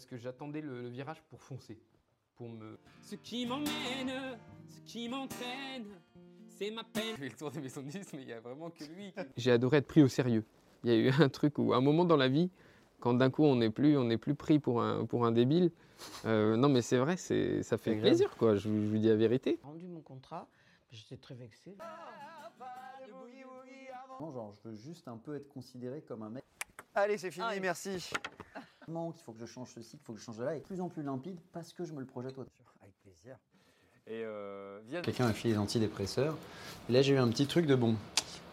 Parce que j'attendais le, le virage pour foncer, pour me... Ce qui m'emmène, ce qui m'entraîne, c'est ma peine. Je fais le tour des maisons de disques, mais il y a vraiment que lui. J'ai adoré être pris au sérieux. Il y a eu un truc où, un moment dans la vie, quand d'un coup on n'est plus, on n'est plus pris pour un, pour un débile, euh, non mais c'est vrai, c'est, ça fait plaisir quoi, je, vous- je vous dis la vérité. rendu mon contrat. J'étais très vexé. Non, genre, je veux juste un peu être considéré comme un mec. Allez, c'est fini, Ah oui. merci. Qu'il faut que je change ceci, qu'il faut que je change de là, et de plus en plus limpide parce que je me le projette au-dessus. Avec plaisir. Et euh. Quelqu'un m'a filé des antidépresseurs. Et là, j'ai eu un petit truc de bon.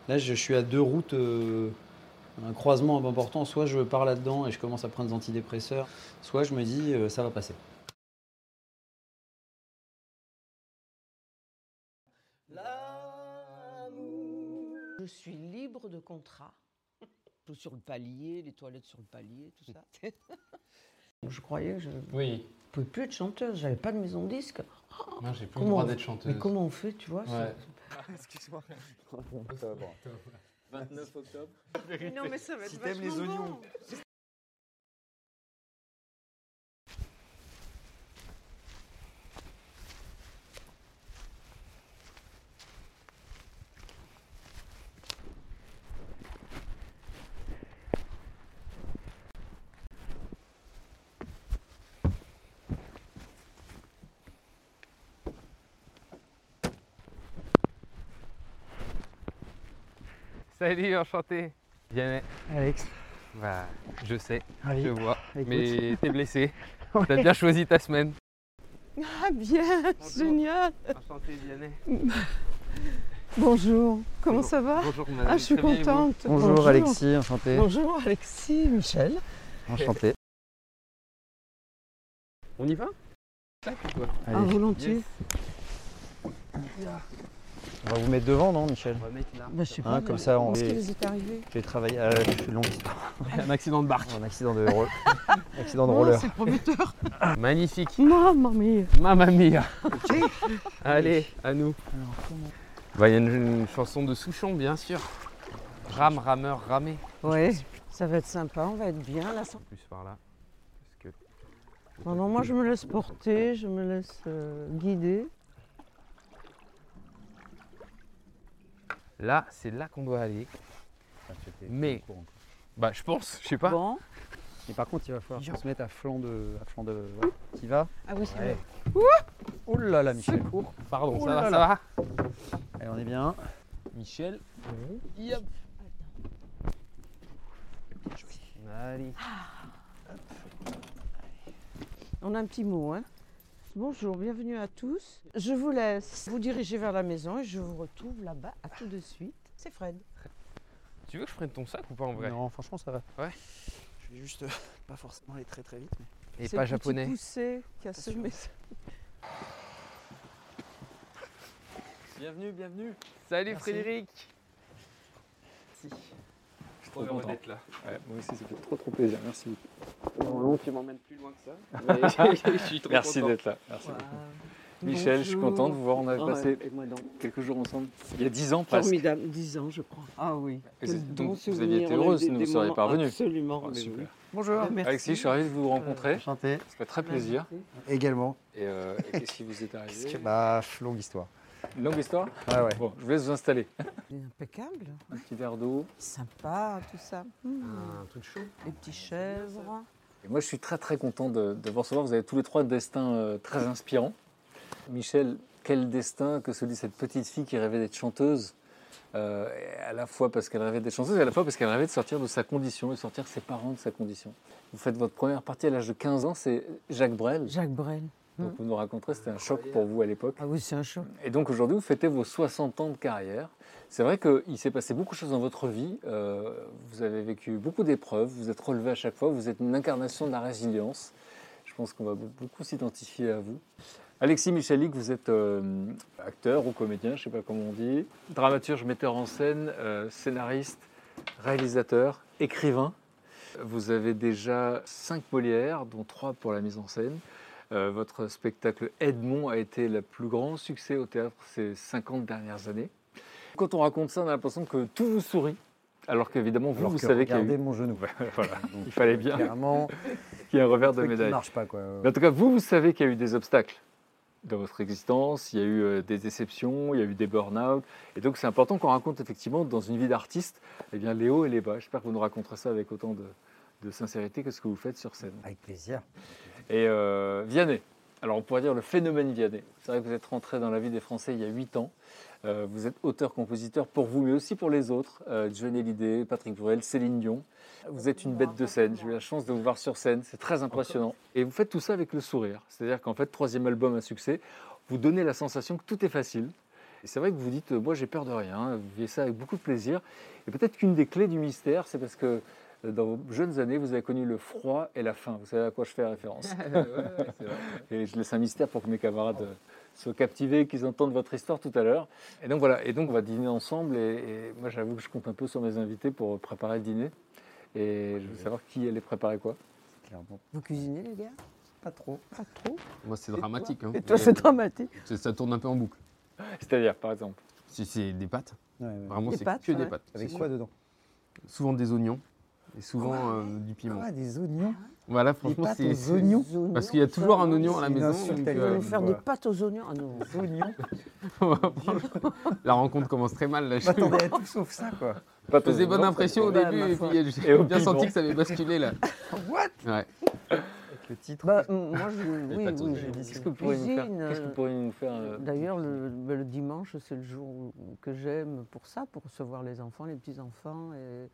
Là, je suis à deux routes, euh, un croisement important. Soit je pars là-dedans et je commence à prendre des antidépresseurs, soit je me dis euh, ça va passer. Je suis libre de contrat. Tout sur le palier, les toilettes sur le palier, tout ça. je croyais que je ne Oui, pouvais plus être chanteuse. J'avais pas de maison de disque. non j'ai plus Comment le droit d'être chanteuse. Mais comment on fait, tu vois Ouais. Excuse-moi. 29 octobre. Non, mais ça va Si t'aimes les oignons. Salut, enchanté. Vianney. Alex. Bah, je sais, Ravi. je vois. Écoute. Mais t'es blessé. T'as bien choisi ta semaine. Ah bien, génial. Enchanté, Vianney. Bonjour, comment Bonjour. ça va? Bonjour, madame. Ah, je suis Très bien, contente. Bonjour, Alexis, enchanté. Bonjour Alexis, Michel. Enchanté. On y va? Ah, volontiers. On va vous mettre devant, non, Michel On va mettre là. Bah, je sais Hein, pas. comme ça, on Qu'est-ce qui vous est arrivé J'ai travaillé à une longue histoire. Un accident de barque. Un accident de, ro- accident de Oh, roller. c'est prometteur. Magnifique. Maman mia. Mamma mia. Allez, à nous. Bah, Il y a une, une chanson de Souchon, bien sûr. Rame, rameur, ramé. Ouais, ça va être sympa, on va être bien là. sans- Plus par là. Parce que Non, non, moi je me laisse porter, je me laisse euh, guider. Là, c'est là qu'on doit aller. Mais- Bah, je pense, je sais pas. Bon. Mais par contre, il va falloir qu'on se mette à flanc de. À flanc de... ouais. Y vas Ah oui, c'est Allez. vrai. Oh là là, Michel. Pardon, Oh ça va, là. ça va Allez, on est bien. Michel. Yep. Allez. On a un petit mot, hein. Bonjour, bienvenue à tous. Je vous laisse vous diriger vers la maison et je vous retrouve là-bas à tout de suite. C'est Fred. Tu veux que je prenne ton sac ou pas en vrai Non, franchement, ça va. Ouais. Je vais juste euh, pas forcément aller très très vite. Mais... Et C'est pas japonais. poussé qui a semé ça. Bienvenue, bienvenue. Salut Merci. Frédéric Merci. Je suis trop content. d'être là. Ouais, moi aussi, ça fait trop trop plaisir. Merci beaucoup. Normalement, tu m'emmènes plus loin que ça. Mais je suis trop Merci d'être là. Merci beaucoup. Michel, je suis content de vous voir. On avait Ouais, passé et moi donc. quelques jours ensemble. Il y a 10 ans presque. Formidable, 10 ans je crois. Ah oui. Quel donc, bon vous aviez été a heureuse, des- vous seriez pas revenu. Absolument. Ah, mais super. oui. Bonjour. Merci. Alexis, je suis ravi de vous rencontrer. Enchanté. Ça fait très plaisir. Également. Et, euh, et qu'est-ce qui vous est arrivé Bah, longue histoire. Une longue histoire Ouais, ouais. Bon, je vous laisse vous installer. Impeccable. Un petit verre d'eau. Sympa, tout ça. Mmh. Un truc chaud. Les petits chèvres. Et moi, je suis très très content de, de vous recevoir. Vous avez tous les trois des destins euh, très inspirants. Michel, quel destin que celui de cette petite fille qui rêvait d'être chanteuse euh, à la fois parce qu'elle rêvait d'être chanteuse et à la fois parce qu'elle rêvait de sortir de sa condition et de sortir ses parents de sa condition. Vous faites votre première partie à l'âge de 15 ans, c'est Jacques Brel. Jacques Brel. Donc vous nous raconterez, c'était un choc pour vous à l'époque. Ah oui, c'est un choc. Et donc aujourd'hui, vous fêtez vos 60 ans de carrière. C'est vrai qu'il s'est passé beaucoup de choses dans votre vie. Euh, vous avez vécu beaucoup d'épreuves, vous êtes relevé à chaque fois, vous êtes une incarnation de la résilience. Je pense qu'on va beaucoup s'identifier à vous. Alexis Michalik, vous êtes euh, acteur ou comédien, je ne sais pas comment on dit, dramaturge, metteur en scène, euh, scénariste, réalisateur, écrivain. Vous avez déjà cinq Molières, dont trois pour la mise en scène. Euh, votre spectacle Edmond a été le plus grand succès au théâtre ces 50 dernières années. Quand on raconte ça, on a l'impression que tout vous sourit, alors qu'évidemment, vous, Alors vous que savez qu'il y a eu... mon genou. voilà, Donc, il fallait bien qu'il y ait un revers de truc qui médaille. marche pas quoi. Mais en tout cas, vous, vous savez qu'il y a eu des obstacles dans votre existence, il y a eu euh, des déceptions, il y a eu des burn-out. Et donc, c'est important qu'on raconte effectivement dans une vie d'artiste eh bien, les hauts et les bas. J'espère que vous nous raconterez ça avec autant de, de sincérité que ce que vous faites sur scène. Avec plaisir. Et euh, Vianney, alors on pourrait dire le phénomène Vianney. C'est vrai que vous êtes rentré dans la vie des Français il y a 8 ans. Euh, vous êtes auteur-compositeur pour vous, mais aussi pour les autres. Euh, Johnny Hallyday, Patrick Bruel, Céline Dion. Vous êtes une bête de scène. J'ai eu la chance de vous voir sur scène. C'est très impressionnant. Et vous faites tout ça avec le sourire. C'est-à-dire qu'en fait, troisième album à succès, vous donnez la sensation que tout est facile. Et c'est vrai que vous dites, euh, moi j'ai peur de rien. Vous vivez ça avec beaucoup de plaisir. Et peut-être qu'une des clés du mystère, c'est parce que dans vos jeunes années, vous avez connu le froid et la faim. Vous savez à quoi je fais référence. Et je laisse un mystère pour que mes camarades euh, soient captivés, qu'ils entendent votre histoire tout à l'heure. Et donc voilà, et donc on va dîner ensemble. Et, et moi j'avoue que je compte un peu sur mes invités pour préparer le dîner. Et je veux savoir qui allait préparer quoi. Clairement. Vous cuisinez, les gars? Pas trop. Pas trop. Moi, c'est dramatique. hein. Et toi, c'est dramatique. Ça tourne un peu en boucle. C'est-à-dire, par exemple? Si c'est des pâtes, Ouais, ouais. vraiment, c'est que ouais. des pâtes. Avec quoi dedans? Souvent des oignons et souvent euh, du piment. Des oignons? Voilà, Des franchement, pâtes c'est. aux oignons? Parce qu'il y a toujours un oignon à la C'est une maison. insulte donc, Vous euh, allez faire voilà. des pâtes aux oignons Ah non. Oignons. on va prendre- la rencontre commence très mal. Là, je M'attendais à tout sauf ça quoi. Pas faisais bonne impression au début et puis Et j'ai au bien piment. senti que ça avait basculé là. What? Ouais. Avec le titre. Bah, m- moi, je, oui, pâtes aux oui, oignons. je- Qu'est-ce je que vous pourriez nous faire cuisine, Qu'est-ce que vous euh, pourriez nous faire euh, D'ailleurs, le, bah, le dimanche, c'est le jour où- que j'aime pour ça, pour recevoir les enfants, les petits-enfants. Et...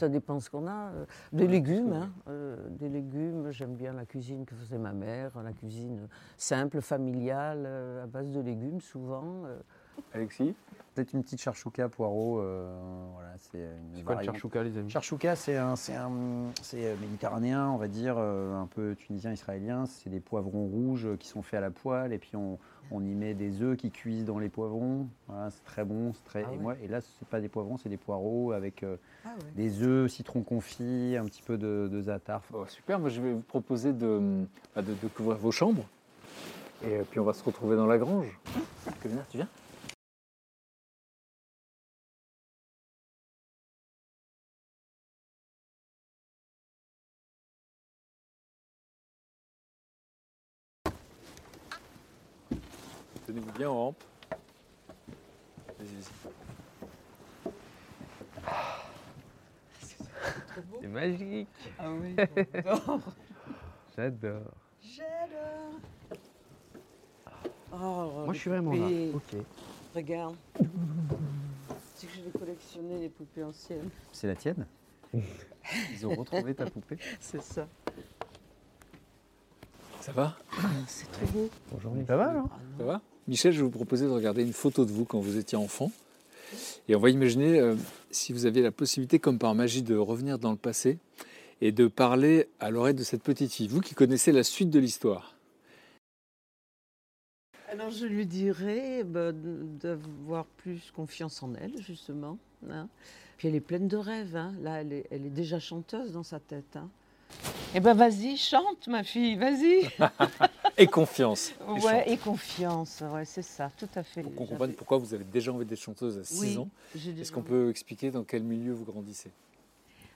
Ça dépend ce qu'on a. euh, Des légumes, hein, euh, des légumes. J'aime bien la cuisine que faisait ma mère, la cuisine simple, familiale, euh, à base de légumes souvent. Alexis Peut-être une petite charchouka poireau. euh, voilà, c'est une C'est quoi le variante. charchouka, les amis Charchouka, c'est un, c'est un, c'est méditerranéen, on va dire, un peu tunisien, israélien. C'est des poivrons rouges qui sont faits à la poêle et puis on, on y met des œufs qui cuisent dans les poivrons. Voilà, c'est très bon, c'est très. Ah et ouais. moi, et là, c'est pas des poivrons, c'est des poireaux avec euh, Ah ouais. des œufs, citron confit, un petit peu de, de za'atar. Bon, Super, moi je vais vous proposer de, bah, de, de couvrir vos chambres. Et euh, puis on va se retrouver dans la grange. Kevin, tu viens? En rampe. Vas-y, vas-y. C'est magique. Ah oui, J'adore. J'adore. Oh, Moi, je suis vraiment là. Ok. Regarde. C'est que je vais collectionner les poupées anciennes. C'est la tienne? Ils ont retrouvé ta poupée? C'est ça. Ça va? C'est trop beau. Bonjour. Pas mal, hein Ça va? Michel, je vais vous proposer de regarder une photo de vous quand vous étiez enfant. Et on va imaginer euh, si vous aviez la possibilité, comme par magie, de revenir dans le passé et de parler à l'oreille de cette petite fille. Vous qui connaissez la suite de l'histoire. Alors je lui dirais bah, de- d'avoir plus confiance en elle, justement. hein. Puis elle est pleine de rêves. hein. Là, elle est, elle est déjà chanteuse dans sa tête. hein. Eh ben vas-y, chante ma fille, vas-y. Et confiance. Et ouais, chante. et confiance, ouais, c'est ça, tout à fait. Pour qu'on comprenne pourquoi vous avez déjà envie d'être chanteuse à 6 Oui, ans. Est-ce qu'on peut expliquer dans quel milieu vous grandissez?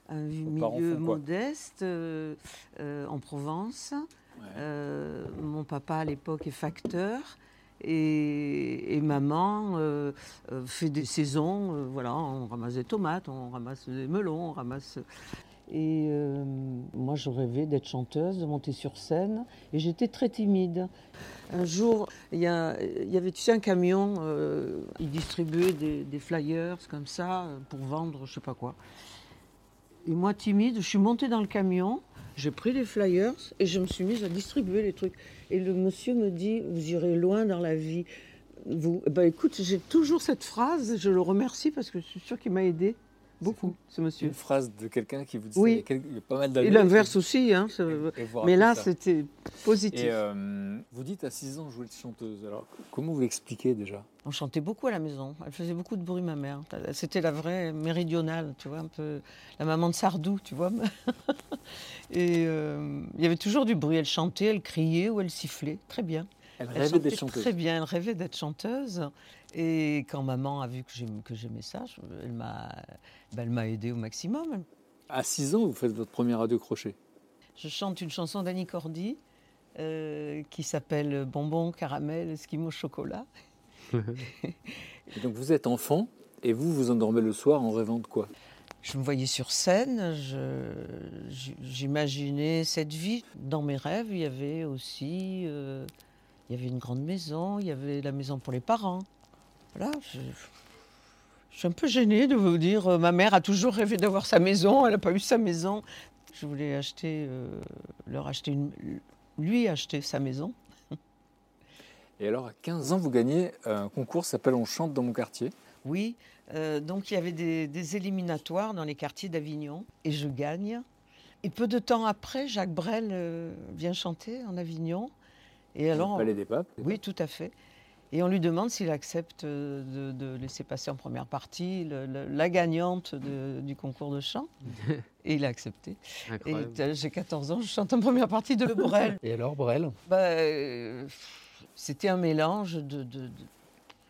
Un parents milieu modeste euh, euh, en Provence. Ouais. Euh, mon papa à l'époque est facteur et, et maman euh, euh, fait des saisons. euh, voilà, on ramasse des tomates, on ramasse des melons, on ramasse. Et euh, moi, je rêvais d'être chanteuse, de monter sur scène. Et j'étais très timide. Un jour, il y, avait, tu un camion. euh, il distribuait des, flyers comme ça euh, pour vendre, je sais pas quoi. Et moi, timide, je suis montée dans le camion. J'ai pris les flyers et je me suis mise à distribuer les trucs. Et le monsieur me dit, vous irez loin dans la vie. Vous, Eh ben, écoute, j'ai toujours cette phrase. Je le remercie parce que je suis sûre qu'il m'a aidé beaucoup, ce monsieur. Une phrase de quelqu'un qui vous dit Oui. il y a pas mal d'années. Et l'inverse aussi. Hein, ça- Et- Mais là, c'était positif. Et euh, vous dites à 6 ans jouer de chanteuse. Alors comment vous l'expliquez déjà? On chantait beaucoup à la maison. Elle faisait beaucoup de bruit, ma mère. C'était la vraie méridionale, tu vois, un peu la maman de Sardou, tu vois. Et euh, il y avait toujours du bruit. Elle chantait, elle criait ou elle sifflait. Très bien. Elle Elle rêvait d'être chanteuse. Très bien, elle rêvait d'être chanteuse. Et quand maman a vu que j'aim- que j'aimais ça, elle m'a ben, aidée au maximum. À 6 ans, vous faites votre premier radio crochet. Je chante une chanson d'Annie Cordy euh, qui s'appelle Bonbon, caramel, esquimau, chocolat. Et donc vous êtes enfant et vous vous endormez le soir en rêvant de quoi? Je me voyais sur scène, j'imaginais cette vie. Dans mes rêves, il y avait aussi euh, il y avait une grande maison, il y avait la maison pour les parents. Voilà, je, je suis un peu gênée de vous dire, euh, ma mère a toujours rêvé d'avoir sa maison, elle n'a pas eu sa maison. Je voulais acheter, euh, leur acheter une, lui acheter sa maison. Et alors à 15 ans, vous gagnez un concours qui s'appelle On chante dans mon quartier. Oui, euh, donc il y avait des, des éliminatoires dans les quartiers d'Avignon et je gagne. Et peu de temps après, Jacques Brel euh, vient chanter en Avignon. Et alors, au Palais des Papes. oui, tout à fait. Et on lui demande s'il accepte euh, de, de laisser passer en première partie le- le- la gagnante de- du concours de chant. Et il a accepté. Incroyable. euh, j'ai 14 ans, je chante en première partie de Brel. Et alors, Brel Bah, euh, C'était un mélange de-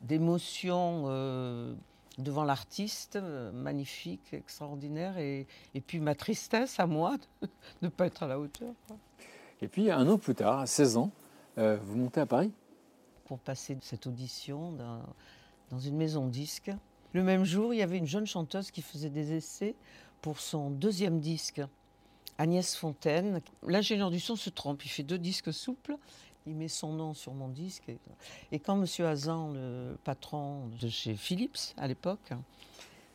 d'émotions euh, devant l'artiste, euh, magnifique, extraordinaire, et, et puis ma tristesse à moi de ne pas être à la hauteur. quoi. Et puis un an plus tard, à 16 ans, vous montez à Paris? Pour passer cette audition dans, une maison disque. Le même jour, il y avait une jeune chanteuse qui faisait des essais pour son deuxième disque, Agnès Fontaine. L'ingénieur du son se trompe, il fait deux disques souples, il met son nom sur mon disque. Et, quand M. Hazan, le patron de chez Philips à l'époque,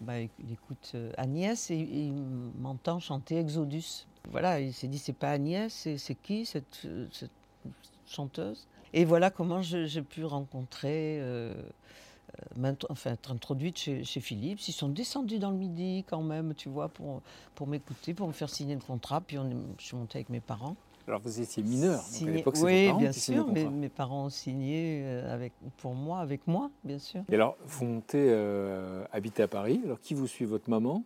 bah, il écoute euh, Agnès et, il m'entend chanter Exodus. Voilà, il s'est dit c'est pas Agnès, c'est qui cette, euh, cette chanteuse? Et voilà comment j'ai pu rencontrer, euh, euh, enfin être introduite chez, chez Philips. Ils sont descendus dans le midi quand même, tu vois, pour, pour m'écouter, pour me faire signer le contrat. Puis on est- je suis montée avec mes parents. Alors vous étiez mineur, donc à l'époque vos oui, parents bien qui sûr, mes, contrat. mes parents ont signé euh, avec, pour moi, avec moi, bien sûr. Et alors vous montez euh, habiter à Paris. Alors qui vous suit? Votre maman?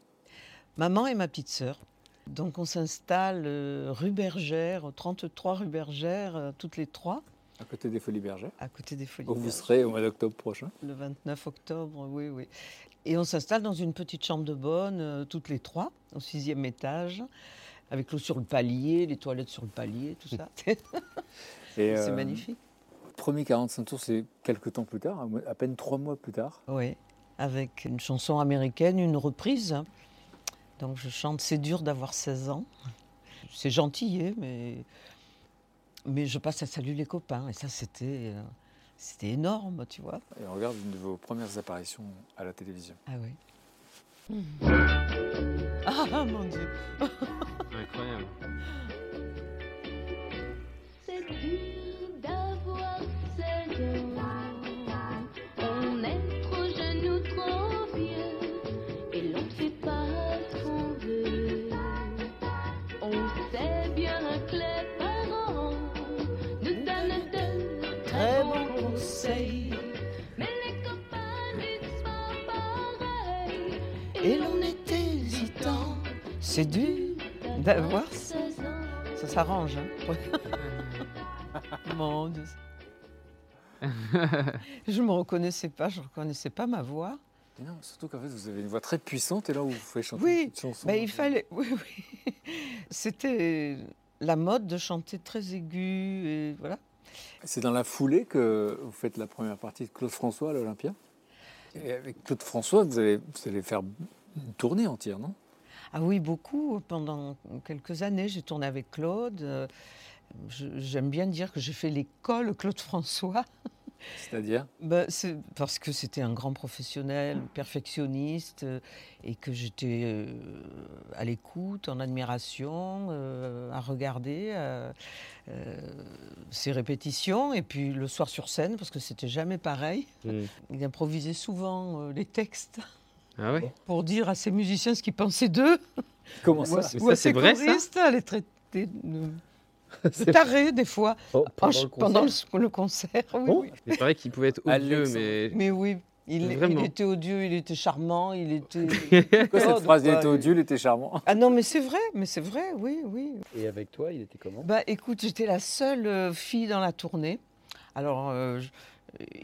Maman et ma petite sœur. Donc on s'installe euh, rue Bergère, 33 rue Bergère, euh, toutes les trois, à côté des Folies Bergères. à côté des Folies. Où vous serez au mois d'octobre prochain. Le 29 octobre, oui, oui. Et on s'installe dans une petite chambre de bonne, euh, toutes les trois, au sixième étage, avec l'eau sur le palier, les toilettes sur le palier, tout ça. Et, C'est euh, magnifique. Premier 45 tours, c'est quelques temps plus tard, à peine trois mois plus tard. Oui, avec une chanson américaine, une reprise. Donc je chante C'est dur d'avoir 16 ans. C'est gentil, mais, mais je passe à Salut les copains. Et ça, c'était euh, c'était énorme, tu vois. Et on regarde une de vos premières apparitions à la télévision. Ah oui. Ah mon Dieu Incroyable. C'est C'est dur d'avoir 16 ans. Ça s'arrange, hein Mon Dieu. Je me reconnaissais pas, je reconnaissais pas ma voix. Non, surtout qu'en fait, vous avez une voix très puissante et là où vous pouvez chanter Oui, une chanson. Ben, il fallait. Oui, oui. C'était la mode de chanter très aigu et voilà. C'est dans la foulée que vous faites la première partie de Claude François à l'Olympia. Et avec Claude François, vous allez, vous allez faire une tournée entière, non? Ah oui, beaucoup. Pendant quelques années, j'ai tourné avec Claude. Euh, J'aime bien dire que j'ai fait l'école Claude François. C'est-à-dire? Ben, parce que c'était un grand professionnel, perfectionniste, euh, et que j'étais euh, à l'écoute, en admiration, euh, à regarder euh, ses répétitions, et puis le soir sur scène, parce que c'était jamais pareil. Mm. Il improvisait souvent les textes Ah ouais pour dire à ses musiciens ce qu'ils pensaient d'eux, Comment ça ou ça, à c'est ses vrai, ça choristes, à les traiter de, de tarés des fois, Oh, pendant le, le concert. Oui, Bon, oui. Il paraît qu'il pouvait être odieux, mais. Mais oui, il, était odieux, il était charmant, il était. Pourquoi cette Oh, phrase Il quoi, était odieux, il était charmant. Ah non, mais c'est vrai, mais c'est vrai, oui, oui. Et avec toi, il était comment Bah écoute, j'étais la seule euh, fille dans la tournée. Alors, euh, je-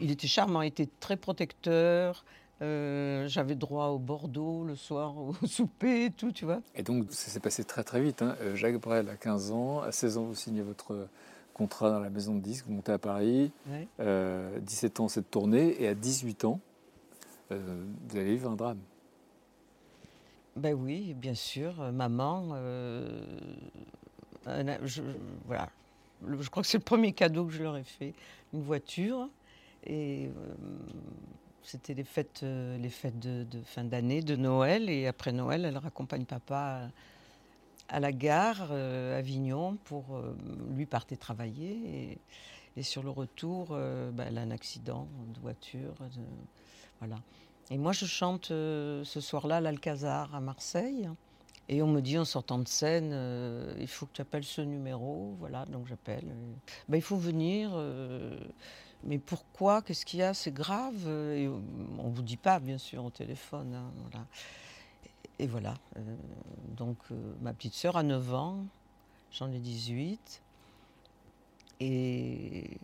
il était charmant, il était très protecteur. Euh, J'avais droit au Bordeaux le soir, au souper et tout, tu vois. Et donc, ça s'est passé très très vite. hein. Euh, Jacques Brel a 15 ans. À 16 ans, vous signez votre contrat dans la maison de disques. Vous montez à Paris. Ouais. Euh, 17 ans, cette tournée. Et à 18 ans, euh, vous allez vivre un drame. Ben oui, bien sûr, euh, maman. euh, je, voilà. Je crois que c'est le premier cadeau que je leur ai fait, une voiture. Et euh, c'était les fêtes, euh, les fêtes de, fin d'année, de Noël. Et après Noël, elle raccompagne papa à, la gare, euh, Avignon, pour euh, lui partir travailler. Et, sur le retour, euh, ben, elle a un accident de voiture. voilà. Et moi, je chante ce soir-là à l'Alcazar à Marseille. Et on me dit en sortant de scène, il faut que tu appelles ce numéro. Voilà, donc j'appelle. Ben, il faut venir. Mais pourquoi? Qu'est-ce qu'il y a? C'est grave. euh, on ne vous dit pas, bien sûr, au téléphone. hein. Et, voilà. euh, donc, euh, ma petite sœur a 9 ans. J'en ai 18. Et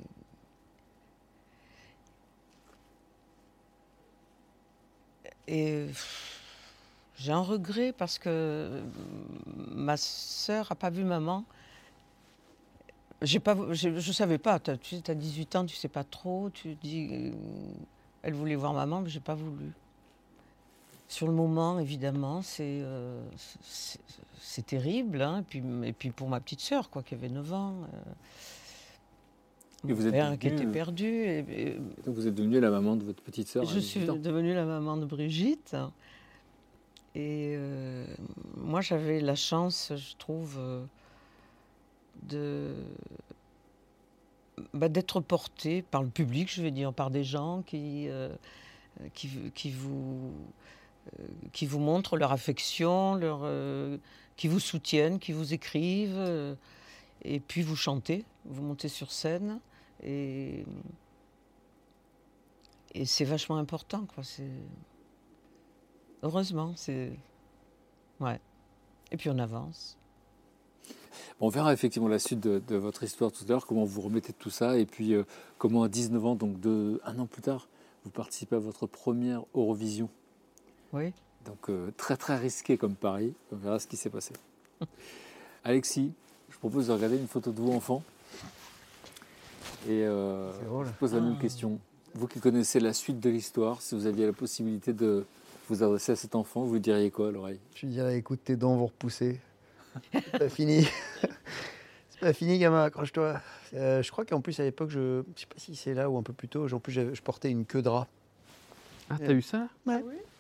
Et j'ai un regret parce que ma sœur n'a pas vu maman. J'ai pas, j'ai- je ne savais pas. Tu as 18 ans, tu ne sais pas trop. Tu dis, euh, elle voulait voir maman, mais je n'ai pas voulu. Sur le moment, évidemment, c'est euh, c'est- terrible. hein. Et, puis, et puis pour ma petite sœur, quoi, qui avait 9 ans. euh, Et vous êtes qui était perdu. et- et- Et donc, vous êtes devenue la maman de votre petite sœur. je suis 18 ans. devenue la maman de Brigitte. Et euh, moi, j'avais la chance, je trouve, de bah, d'être portée par le public, je vais dire, par des gens qui, euh, qui, vous, euh, qui vous montrent leur affection, leur, euh, qui vous soutiennent, qui vous écrivent. et puis vous chantez, vous montez sur scène. Et et c'est vachement important, quoi. Heureusement, c'est ouais. Et puis on avance. On verra effectivement la suite de, de votre histoire tout à l'heure, comment vous remettez de tout ça, et puis euh, comment à 19 ans, donc de, un an plus tard, vous participez à votre première Eurovision. Oui. Donc euh, très très risqué comme pari. On verra ce qui s'est passé. Alexis, je propose de regarder une photo de vous enfant. Et euh, je pose la même Ah. question. Vous qui connaissez la suite de l'histoire, si vous aviez la possibilité de vous adresser à cet enfant, vous lui diriez quoi à l'oreille? Je lui dirais, écoute, tes dents vont repousser. C'est pas fini. c'est pas fini, gamin, accroche-toi. Euh, je crois qu'en plus, à l'époque, je je sais pas si c'est là ou un peu plus tôt, en plus, je portais une queue de rat. Ah, t'as eu ça?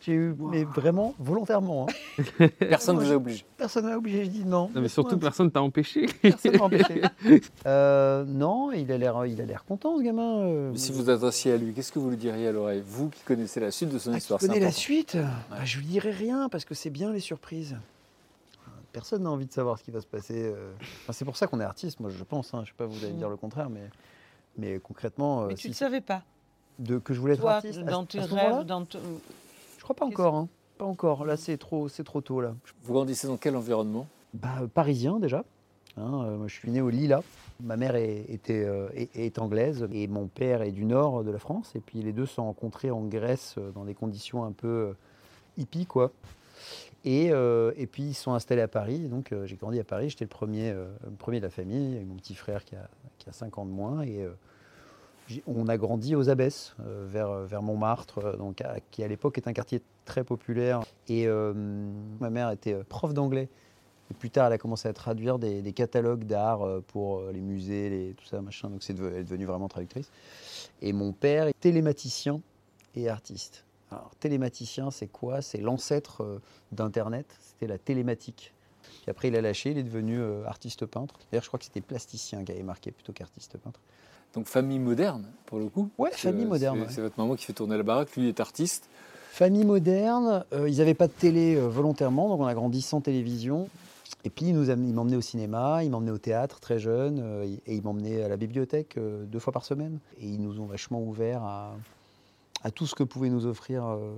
J'ai eu, mais vraiment, volontairement. hein. Personne ne vous a obligé. Personne m'a obligé, je dis non. Non, mais surtout, personne t'a empêché. Personne m'a empêché. Euh, non, il a l'air, il a l'air content, ce gamin. euh. Si vous adressiez à lui, qu'est-ce que vous lui diriez à l'oreille? Vous qui connaissez la suite de son Ah, histoire. c'est connaît la suite? Bah, Je lui dirai rien parce que c'est bien les surprises. Personne n'a envie de savoir ce qui va se passer. euh. Enfin, c'est pour ça qu'on est artiste, moi je pense. Hein. Je sais pas, vous allez me dire le contraire, mais, mais concrètement, euh, Mais tu si- ne savais pas. de, que je voulais être Toi, artiste. dans tes à ce moment-là, rêves, dans ton- Je crois pas encore. Hein. Pas encore. Là, c'est trop, c'est trop tôt là. Vous grandissez dans quel environnement? Bah, euh, parisien déjà. Hein, euh, moi, je suis né au Lila. Ma mère est, était, euh, est, est anglaise et mon père est du nord de la France. Et puis les deux se sont rencontrés en Grèce dans des conditions un peu euh, hippies, quoi. Et, euh, et puis ils sont installés à Paris. Donc euh, j'ai grandi à Paris. J'étais le premier, euh, premier de la famille, avec mon petit frère qui a, qui a 5 ans de moins. Et, On a grandi aux Abbesses, vers, vers Montmartre, donc, qui à l'époque est un quartier très populaire. Et ma mère était prof d'anglais. Et plus tard, elle a commencé à traduire des, catalogues d'art pour les musées, les, tout ça, machin. Donc deve- elle est devenue vraiment traductrice. Et mon père est télématicien et artiste. Alors, télématicien, c'est quoi? C'est l'ancêtre euh, d'Internet, c'était la télématique. Puis après, il a lâché, il est devenu euh, artiste peintre. D'ailleurs, je crois que c'était plasticien qui avait marqué plutôt qu'artiste peintre. Donc famille moderne, pour le coup. Ouais, famille que moderne, C'est ouais. votre maman qui fait tourner la baraque, lui est artiste. Famille moderne, euh, ils n'avaient pas de télé euh, volontairement, donc on a grandi sans télévision. Et puis, il il m'emmenait au cinéma, il m'emmenait au théâtre très jeune, euh, et il m'emmenait à la bibliothèque euh, deux fois par semaine. Et ils nous ont vachement ouverts à, à tout ce que pouvait nous offrir euh,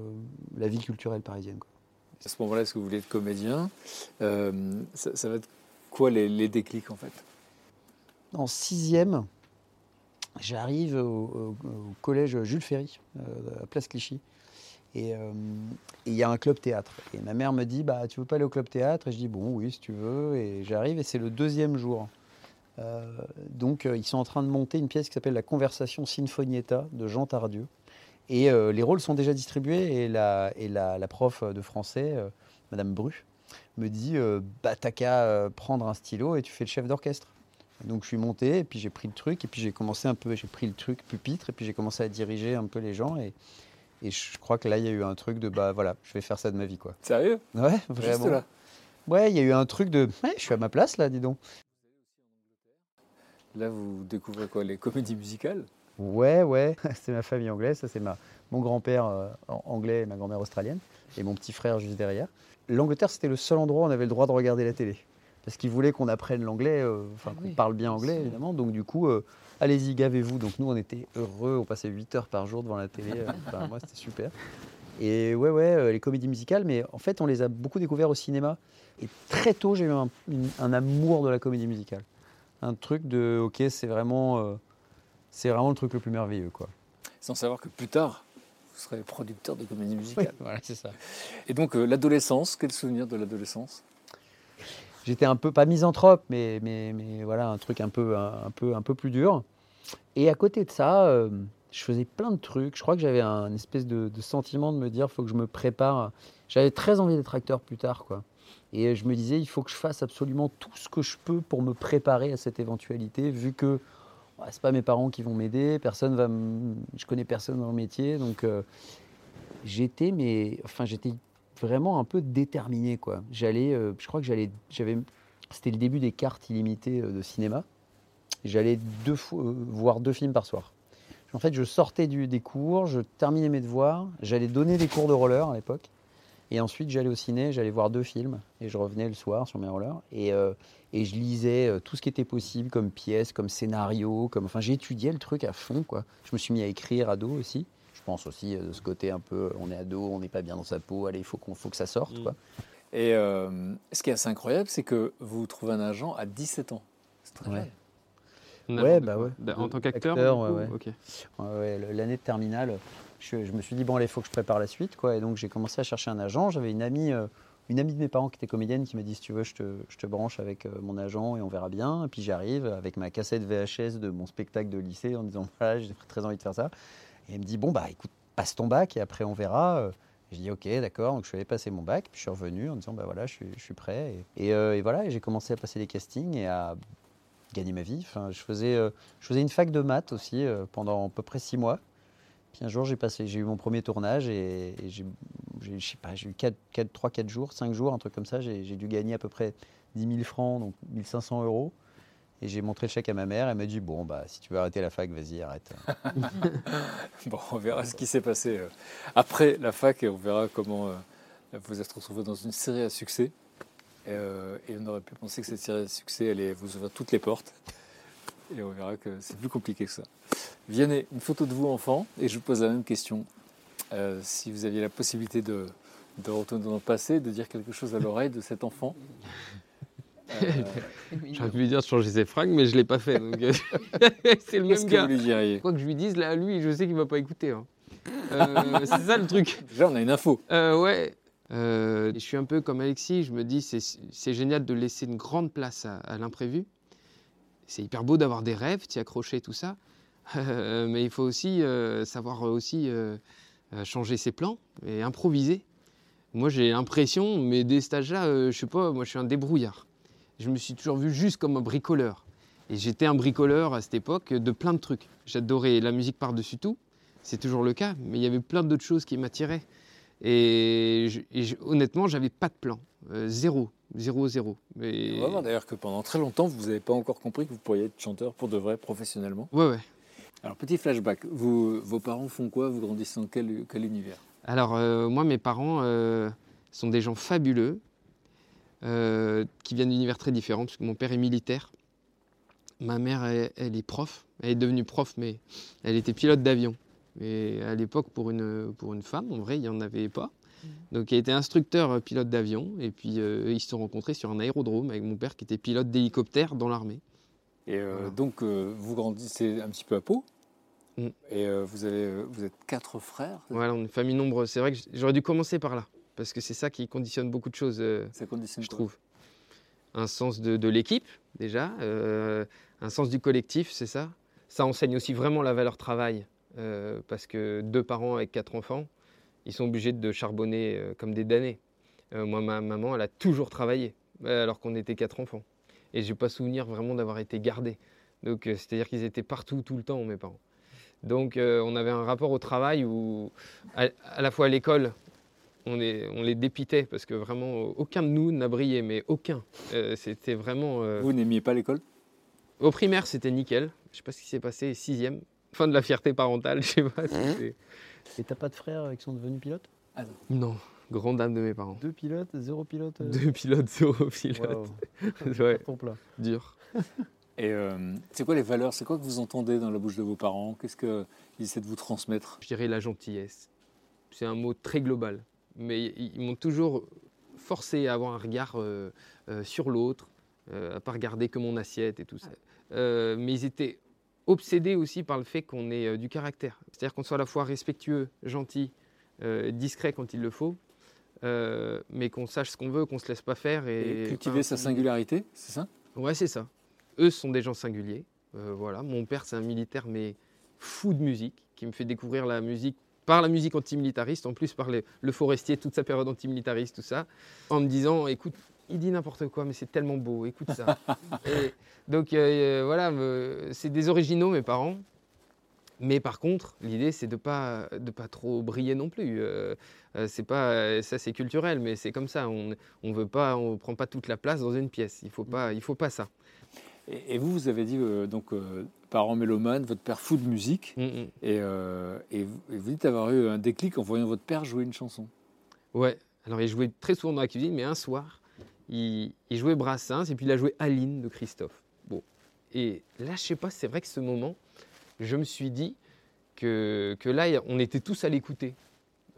la vie culturelle parisienne. quoi. À ce moment-là, est-ce que vous voulez être comédien? Euh, ça, ça va être quoi les, les déclics en fait? En sixième, j'arrive au, au- au collège Jules Ferry, euh, à Place Clichy. Et et il y a un club théâtre. Et ma mère me dit bah, Tu veux pas aller au club théâtre? Et je dis Bon, oui, si tu veux. Et j'arrive, et c'est le deuxième jour. Euh, donc, euh, ils sont en train de monter une pièce qui s'appelle La Conversation Sinfonietta de Jean Tardieu. Et euh, les rôles sont déjà distribués. Et la, et la, la prof de français, euh, Madame Bru, me dit euh, bah, T'as qu'à euh, prendre un stylo et tu fais le chef d'orchestre. Donc je suis monté et puis j'ai pris le truc et puis j'ai commencé un peu, j'ai pris le truc pupitre et puis j'ai commencé à diriger un peu les gens et, et je crois que là il y a eu un truc de bah voilà, je vais faire ça de ma vie quoi. Sérieux? Ouais, Juste vraiment. là Ouais, il y a eu un truc de ouais, je suis à ma place là, dis donc. Là, vous découvrez quoi Les comédies musicales? Ouais, ouais, c'est ma famille anglaise, ça c'est ma mon grand-père euh, anglais et ma grand-mère australienne et mon petit frère juste derrière. L'Angleterre c'était le seul endroit où on avait le droit de regarder la télé parce qu'ils voulaient qu'on apprenne l'anglais, euh, enfin qu'on oui, parle bien anglais évidemment. Donc du coup, euh, allez-y, gavez-vous. Donc nous on était heureux, on passait 8 heures par jour devant la télé. Enfin, moi c'était super. Et ouais, ouais, les comédies musicales, mais en fait on les a beaucoup découvertes au cinéma. Et très tôt j'ai eu un, une- un amour de la comédie musicale. Un truc de, ok, c'est vraiment, c'est vraiment le truc le plus merveilleux quoi. Sans savoir que plus tard, vous serez producteur de comédies musicales. voilà, c'est ça. Et donc, euh, l'adolescence, quel souvenir de l'adolescence? J'étais un peu, pas misanthrope, mais, mais, mais voilà, un truc un peu, un, un peu, un peu plus dur. Et à côté de ça, euh, je faisais plein de trucs. Je crois que j'avais un espèce de, de sentiment de me dire, faut que je me prépare. J'avais très envie d'être acteur plus tard, quoi. Et je me disais, il faut que je fasse absolument tout ce que je peux pour me préparer à cette éventualité, vu que ouais, c'est pas mes parents qui vont m'aider, personne va, je connais personne dans le métier, donc euh, j'étais, mais enfin j'étais vraiment un peu déterminé, quoi. J'allais, euh, je crois que j'allais, j'avais, c'était le début des cartes illimitées euh, de cinéma. J'allais deux fois voir deux films par soir. En fait, je sortais du, des cours, je terminais mes devoirs, j'allais donner des cours de roller à l'époque. Et ensuite, j'allais au ciné, j'allais voir deux films. Et je revenais le soir sur mes rollers. Et, euh, et je lisais euh, tout ce qui était possible comme pièce, comme scénario. Comme... Enfin, j'étudiais le truc à fond. Quoi. Je me suis mis à écrire ado aussi. Je pense aussi euh, de ce côté un peu, on est ado, on n'est pas bien dans sa peau, allez, il faut, qu'on, faut que ça sorte. Mm. Quoi. Et euh, ce qui est assez incroyable, c'est que vous trouvez un agent à 17 ans. C'est très Ouais. Ouais, bah quoi ouais. D'a- En tant qu'acteur ouais, ouais. Ok. Ouais, L'année de terminale, je, me suis dit, bon, allez, il faut que je prépare la suite. Quoi. Et donc, j'ai commencé à chercher un agent. J'avais une amie, euh, une amie de mes parents qui était comédienne qui m'a dit, si tu veux, je te, je te branche avec euh, mon agent et on verra bien. Et puis, j'arrive avec ma cassette VHS de mon spectacle de lycée en disant, voilà, j'ai très envie de faire ça. Et elle me dit, bon, bah, écoute, passe ton bac et après, on verra. Euh, Je dis, ok, d'accord. Donc, je suis allé passer mon bac. Puis, je suis revenu en disant, bah, voilà, je suis, je suis prêt. Et, voilà, et j'ai commencé à passer des castings et à gagner ma vie. Enfin, je, faisais, je faisais une fac de maths aussi pendant à peu près six mois. Puis un jour, j'ai passé, j'ai eu mon premier tournage et, j'ai, je sais pas, j'ai eu 4, 4, 3, 4 jours, 5 jours, un truc comme ça. J'ai, dû gagner à peu près 10 000 francs, donc 1500 euros. Et j'ai montré le chèque à ma mère. Elle m'a dit Bon, bah, si tu veux arrêter la fac, vas-y, arrête. Bon, on verra ce qui s'est passé euh, après la fac et on verra comment euh, vous êtes retrouvé dans une série à succès. Euh, et on aurait pu penser que cette série à succès allait vous ouvrir toutes les portes. Et on verra que c'est plus compliqué que ça. Vianney, une photo de vous enfant et je vous pose la même question. Euh, si vous aviez la possibilité de, de retourner dans le passé, de dire quelque chose à l'oreille de cet enfant. euh, J'aurais pu lui dire de changer ses fringues, mais je l'ai pas fait. donc, euh, c'est le même que gars. vous lui diriez? Quoi que je lui dise, là, lui, je sais qu'il va pas écouter. hein. Euh, c'est ça le truc. Déjà, on a une info. Euh, ouais. Euh, je suis un peu comme Alexis, je me dis c'est c'est génial de laisser une grande place à, à l'imprévu. C'est hyper beau d'avoir des rêves, t'y accrocher, tout ça. Euh, mais il faut aussi euh, savoir aussi euh, changer ses plans et improviser. Moi, j'ai l'impression, mais âge-là, euh, je sais pas, moi, je suis un débrouillard. Je me suis toujours vu juste comme un bricoleur. Et j'étais un bricoleur à cette époque de plein de trucs. J'adorais la musique par-dessus tout, c'est toujours le cas, mais il y avait plein d'autres choses qui m'attiraient. Et, je- honnêtement, j'avais pas de plan. Zéro, zéro, zéro. Et- On va voir d'ailleurs que pendant très longtemps, vous n'avez pas encore compris que vous pourriez être chanteur pour de vrai, professionnellement. Ouais, ouais. Alors, petit flashback. Vous, vos parents font quoi? Vous grandissez dans quel, quel univers? Alors, euh, moi, mes parents euh, sont des gens fabuleux, euh, qui viennent d'univers très différents, parce que mon père est militaire. Ma mère, elle, elle est prof. Elle est devenue prof, mais elle était pilote d'avion. Et à l'époque, pour une, pour une femme, en vrai, il n'y en avait pas. Donc, elle était instructeur euh, pilote d'avion. Et puis, euh, ils se sont rencontrés sur un aérodrome avec mon père qui était pilote d'hélicoptère dans l'armée. Et euh, Voilà. donc, vous grandissez un petit peu à Pau. Mm. Et euh, vous, avez, vous êtes quatre frères. Voilà, on est une famille nombreuse. C'est vrai que j'aurais dû commencer par là, parce que c'est ça qui conditionne beaucoup de choses. euh, Ça conditionne je quoi? trouve. Un sens de, de l'équipe, déjà, euh, un sens du collectif, c'est ça? Ça enseigne aussi vraiment la valeur travail, parce que deux parents avec quatre enfants, ils sont obligés de charbonner euh, comme des damnés. Euh, moi, ma maman, elle a toujours travaillé, euh, alors qu'on était quatre enfants. Et j'ai pas souvenir vraiment d'avoir été gardé. Donc, euh, c'est-à-dire qu'ils étaient partout, tout le temps, mes parents. Donc, euh, on avait un rapport au travail où, à, à la fois à l'école, on, est- on les dépitait parce que vraiment aucun de nous n'a brillé, mais aucun. Euh, c'était vraiment. euh, Vous n'aimiez pas l'école? Au primaire, c'était nickel. Je sais pas ce qui s'est passé. Sixième, fin de la fierté parentale. Je sais pas. c'était- Et t'as pas de frères qui sont devenus pilotes? Non, grande dame de mes parents. Deux pilotes, zéro pilote euh, Deux pilotes, zéro pilote. Ouais, Ton plat. dur. Et euh, c'est quoi les valeurs? C'est quoi que vous entendez dans la bouche de vos parents? Qu'est-ce qu'ils essaient de vous transmettre? Je dirais la gentillesse. C'est un mot très global. Mais ils m'ont toujours forcé à avoir un regard euh, euh, sur l'autre, euh, à pas regarder que mon assiette et tout ça. Euh, mais ils étaient obsédés aussi par le fait qu'on ait euh, du caractère. C'est-à-dire qu'on soit à la fois respectueux, gentil, euh, discret quand il le faut, euh, mais qu'on sache ce qu'on veut, qu'on se laisse pas faire. Et, Et cultiver sa singularité, c'est ça? Ouais, c'est ça. Eux sont des gens singuliers. Euh, voilà. Mon père, c'est un militaire, mais fou de musique, qui me fait découvrir la musique par la musique antimilitariste, en plus par le forestier, toute sa période antimilitariste, tout ça, en me disant, écoute, il dit n'importe quoi, mais c'est tellement beau, écoute ça. Et donc euh, euh, voilà, c'est des originaux, mes parents. Mais par contre, l'idée, c'est de pas de pas trop briller non plus. Euh, c'est pas ça, c'est culturel, mais c'est comme ça. On on veut pas, on prend pas toute la place dans une pièce. Il faut pas, il faut pas ça. et, et vous, vous avez dit, euh, donc, euh, parents mélomanes, votre père fou de musique, Mm, mm. et, et vous dites avoir eu un déclic en voyant votre père jouer une chanson. Ouais. Alors il jouait très souvent dans la cuisine, mais un soir, il, il jouait Brassens et puis il a joué Aline de Christophe. Bon. Et là, je sais pas, c'est vrai que ce moment, je me suis dit que, que là, on était tous à l'écouter.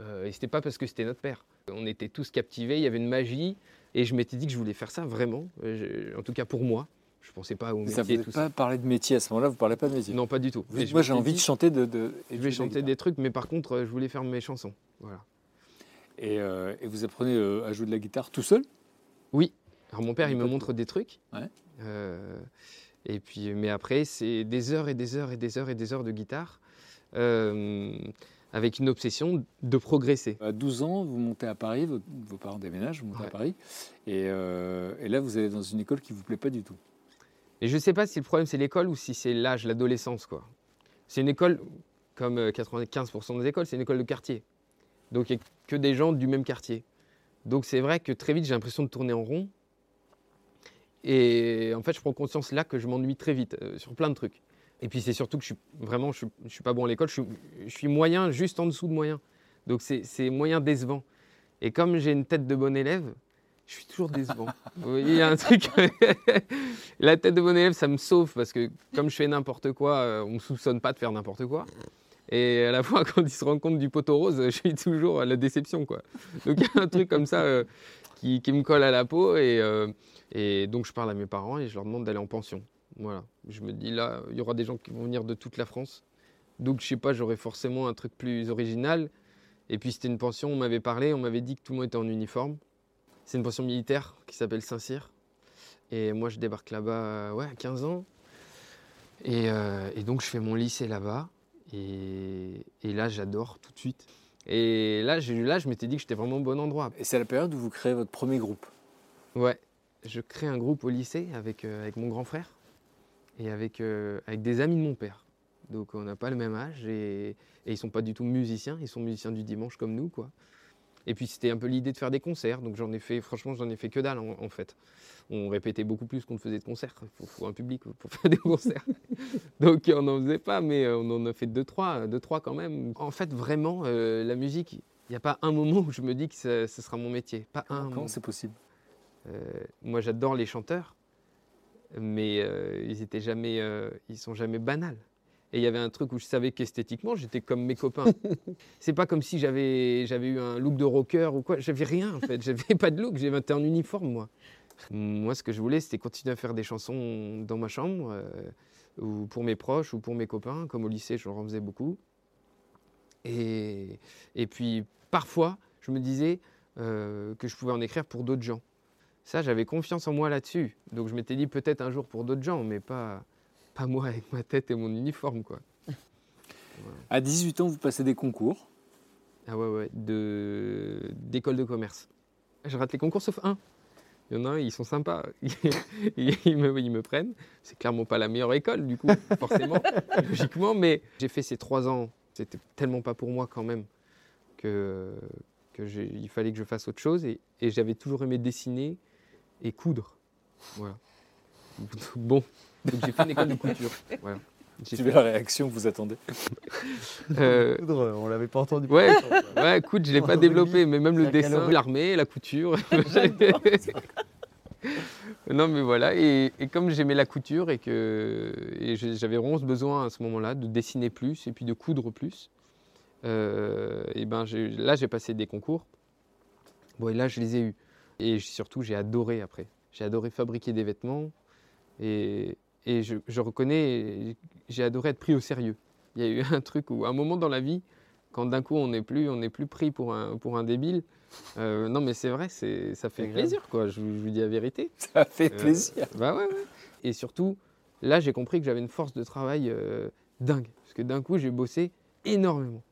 Euh, et c'était pas parce que c'était notre père. On était tous captivés, il y avait une magie, et je m'étais dit que je voulais faire ça vraiment. Euh, je- en tout cas pour moi. Je pensais pas au Ça, vous métier. n'avez pas parlé de métier à ce moment-là, vous ne parlez pas de métier. Non, pas du tout. Vous moi, j'ai envie dit, de chanter de. de- Je vais chanter des trucs, mais par contre, euh, je voulais faire mes chansons. Voilà. Et, euh, et vous apprenez euh, à jouer de la guitare tout seul? Oui. Alors mon père, il me montre des trucs. Ouais. Euh, et puis, mais après, c'est des heures et des heures et des heures et des heures de guitare, euh, avec une obsession de progresser. À 12 ans, vous montez à Paris, vos, vos parents déménagent, vous montez à. Paris, et, euh, et là, vous allez dans une école qui ne vous plaît pas du tout. Et je ne sais pas si le problème c'est l'école ou si c'est l'âge, l'adolescence, quoi. C'est une école, comme euh, 95% des écoles, c'est une école de quartier. Donc il n'y a que des gens du même quartier. Donc c'est vrai que très vite, j'ai l'impression de tourner en rond. Et en fait, je prends conscience là que je m'ennuie très vite euh, sur plein de trucs. Et puis c'est surtout que je suis vraiment, je suis, je suis pas bon à l'école, je suis, je suis moyen, juste en dessous de moyen. Donc c'est moyen décevant. Et comme j'ai une tête de bon élève, je suis toujours décevant. Vous voyez, il y a un truc. La tête de bon élève, ça me sauve parce que comme je fais n'importe quoi, euh, on me soupçonne pas de faire n'importe quoi. Et à la fois, quand ils se rendent compte du poteau rose, je suis toujours à la déception. Quoi. Donc il y a un truc comme ça euh, qui, qui me colle à la peau. Et, euh, et donc je parle à mes parents et je leur demande d'aller en pension. Voilà. Je me dis là, il y aura des gens qui vont venir de toute la France. Donc je sais pas, j'aurai forcément un truc plus original. Et puis c'était une pension, on m'avait parlé, on m'avait dit que tout le monde était en uniforme. C'est une pension militaire qui s'appelle Saint-Cyr. Et moi, je débarque là-bas ouais, à 15 ans. Euh, et donc je fais mon lycée là-bas. Et, et là, j'adore tout de suite. Et là, je m'étais dit que j'étais vraiment au bon endroit. Et c'est la période où vous créez votre premier groupe. Ouais, je crée un groupe au lycée avec, euh, avec mon grand frère et avec, euh, avec des amis de mon père. Donc on n'a pas le même âge et, et ils sont pas du tout musiciens, ils sont musiciens du dimanche comme nous quoi. Et puis c'était un peu l'idée de faire des concerts, donc j'en ai fait, franchement j'en ai fait que dalle en, en fait. On répétait beaucoup plus qu'on ne faisait de concerts, il faut, faut un public pour faire des concerts. donc on n'en faisait pas, mais euh, on en a fait deux trois, deux, trois quand même. En fait vraiment, euh, la musique, il n'y a pas un moment où je me dis que ce, ce sera mon métier. Pas un Comment c'est possible? Euh, moi, j'adore les chanteurs, mais euh, ils étaient jamais, ils sont jamais banals. Et il y avait un truc où je savais qu'esthétiquement, j'étais comme mes copains. C'est pas comme si j'avais, j'avais eu un look de rocker ou quoi. J'avais rien en fait. J'avais pas de look. J'étais en uniforme moi. Moi, ce que je voulais, c'était continuer à faire des chansons dans ma chambre, euh, ou pour mes proches, ou pour mes copains. Comme au lycée, je en faisais beaucoup. Et, et puis, parfois, je me disais euh, que je pouvais en écrire pour d'autres gens. Ça, j'avais confiance en moi là-dessus. Donc je m'étais dit peut-être un jour pour d'autres gens, mais pas, pas moi avec ma tête et mon uniforme, quoi. À 18 ans, vous passez des concours. Ah ouais, ouais, de, d'école de commerce. Je rate les concours sauf un. Il y en a un, ils sont sympas. Ils, ils me, ils me prennent. C'est clairement pas la meilleure école, du coup, forcément, logiquement. Mais j'ai fait ces trois ans. C'était tellement pas pour moi quand même que, que j'ai- il fallait que je fasse autre chose. Et, et j'avais toujours aimé dessiner et coudre. Voilà. Bon, donc j'ai fait une école de couture. Voilà. J'ai J'ai fait- vu la réaction que vous attendez. euh, Coudre, on l'avait pas entendu. Ouais, ouais, écoute, je l'ai pas développé, mais même le dessin, l'armée, la couture. non, mais voilà. Et, et comme j'aimais la couture et que et j'avais vraiment ce besoin à ce moment-là de dessiner plus et puis de coudre plus, euh, et ben j'ai- là j'ai passé des concours. Bon, et là je les ai eus. Et surtout, j'ai adoré après. J'ai adoré fabriquer des vêtements et, et je, je reconnais, j'ai adoré être pris au sérieux. Il y a eu un truc où, un moment dans la vie, quand d'un coup on n'est plus, on n'est plus pris pour un, pour un débile. euh, non, mais c'est vrai, c'est, ça fait plaisir, quoi. Je, vous- je vous dis la vérité. Ça fait Euh, plaisir. Bah ouais, ouais. Et surtout, là, j'ai compris que j'avais une force de travail euh, dingue. Parce que d'un coup, j'ai bossé énormément.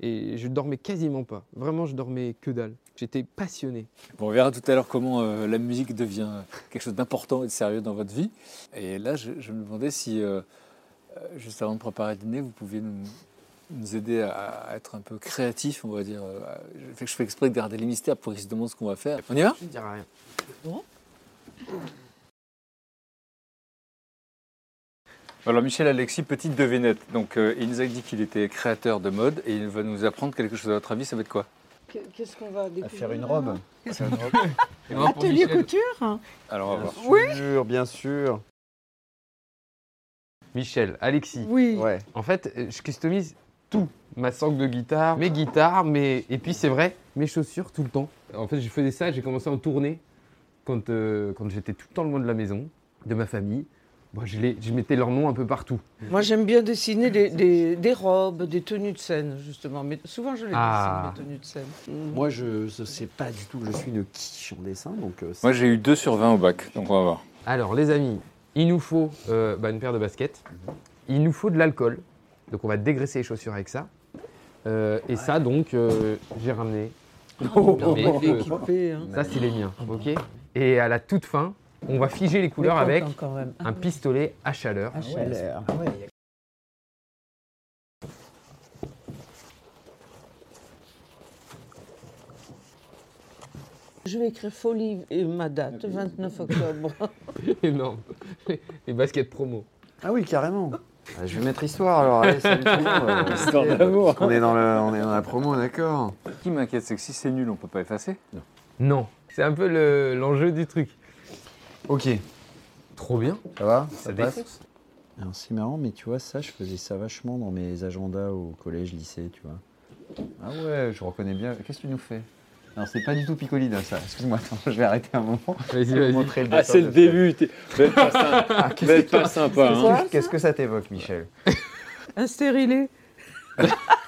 Et je dormais quasiment pas. Vraiment, je dormais que dalle. J'étais passionné. Bon, on verra tout à l'heure comment euh, la musique devient quelque chose d'important et de sérieux dans votre vie. Et là, je, je me demandais si, euh, euh, juste avant de préparer le dîner, vous pouviez nous, nous aider à, à être un peu créatifs, on va dire. Je fais, je fais exprès de garder les mystères pour qu'ils se demandent ce qu'on va faire. On y va? Je ne dirai rien. Alors Michel Alexis, petite devinette. Donc euh, il nous a dit qu'il était créateur de mode et il va nous apprendre quelque chose. À votre avis, ça va être quoi? Qu'est-ce qu'on va À découvrir faire une robe. Atelier couture? Alors on va voir. Bien sûr, bien sûr. Michel, Alexis. Oui. Ouais. En fait, euh, je customise tout. Ma sangle de guitare, mes guitares, mes... et puis c'est vrai, mes chaussures tout le temps. En fait, je faisais ça, j'ai commencé en tournée quand, euh, quand j'étais tout le temps loin de la maison, de ma famille. Moi, je, les- je mettais leur nom un peu partout. Moi, j'aime bien dessiner des, des- des robes, des tenues de scène, justement. Mais souvent, je les Ah. dessine, les tenues de scène. Moi, je ne sais pas du tout je suis une quiche en dessin, donc euh, Moi j'ai eu 2 sur 20 au bac, donc on va voir. Alors, les amis, il nous faut euh, bah, une paire de baskets. Il nous faut de l'alcool. Donc, on va dégraisser les chaussures avec ça. Euh, et ça, donc, euh, j'ai ramené. Oh, Mais, est euh, équipé. Hein. Ça, c'est les miens. ok? Et à la toute fin, on va figer les couleurs avec un pistolet à chaleur. À chaleur. Ah ouais. Je vais écrire folie et ma date, 29 octobre. Énorme. Les baskets promo. Ah oui, carrément. Ah, je vais mettre histoire alors. Allez. Euh, Histoire d'amour. On est dans le, on est dans la promo, d'accord. Ce qui m'inquiète, c'est que si c'est nul, on peut pas effacer? Non. C'est un peu le- l'enjeu du truc. Ok. Trop bien. Ça va? Ça Ça passe? C'est marrant, mais tu vois, ça, je faisais ça vachement dans mes agendas au collège, lycée, tu vois. Ah ouais, je reconnais bien. Qu'est-ce que tu nous fais? Alors c'est pas du tout picoline, ça. Excuse-moi, attends, je vais arrêter un moment. Vas-y, Je vais vas-y. vous montrer le Ah, c'est le début. Vous êtes pas sympa. Ah, que, pas sympa, hein. qu'est-ce- qu'est-ce que ça t'évoque, Michel? Un stérilet.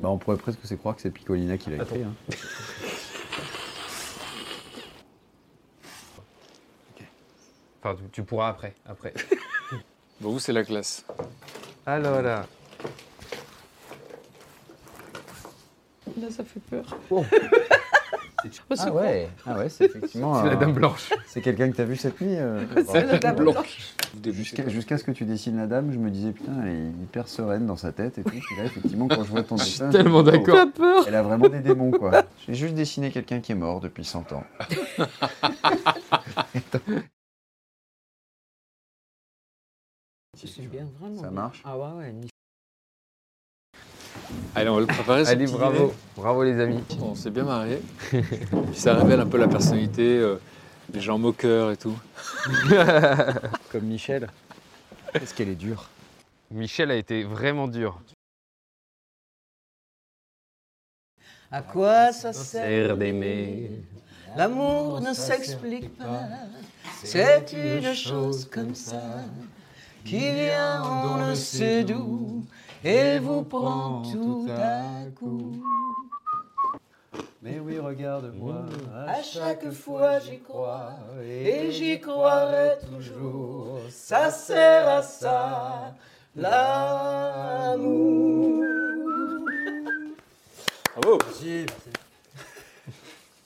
Bah, on pourrait presque se croire que c'est Piccolina qui l'a écrit. hein. Enfin, tu, tu pourras après. après. Bon, vous, c'est la classe. Alors là. Là, ça fait peur. Ah ouais, ah ouais c'est effectivement. C'est la euh, dame blanche. C'est quelqu'un que t'as vu cette nuit euh, C'est la dame blanche. Jusqu'à ce que tu dessines la dame, je me disais putain, elle est hyper sereine dans sa tête et tout. Puis là, effectivement, quand je vois ton Je suis dessin, tellement je dis, d'accord. oh, peur. Elle a vraiment des démons, quoi. J'ai juste dessiné quelqu'un qui est mort depuis 100 ans. Ça marche? Ah ouais, ouais. Allez, on va le préparer. ce Allez, petit bravo. dîner. Bravo les amis. On s'est bien marré. Puis ça révèle un peu la personnalité, euh, les gens moqueurs et tout. Comme Michel. Est-ce qu'elle est dure? Michel a été vraiment dur. À quoi ça sert d'aimer? L'amour ne s'explique pas. C'est une chose comme ça qui vient on ne sait d'où et vous prend tout à coup. Mais oui, regarde-moi. À chaque fois j'y crois et j'y croirai toujours. Ça sert à ça, l'amour. Bravo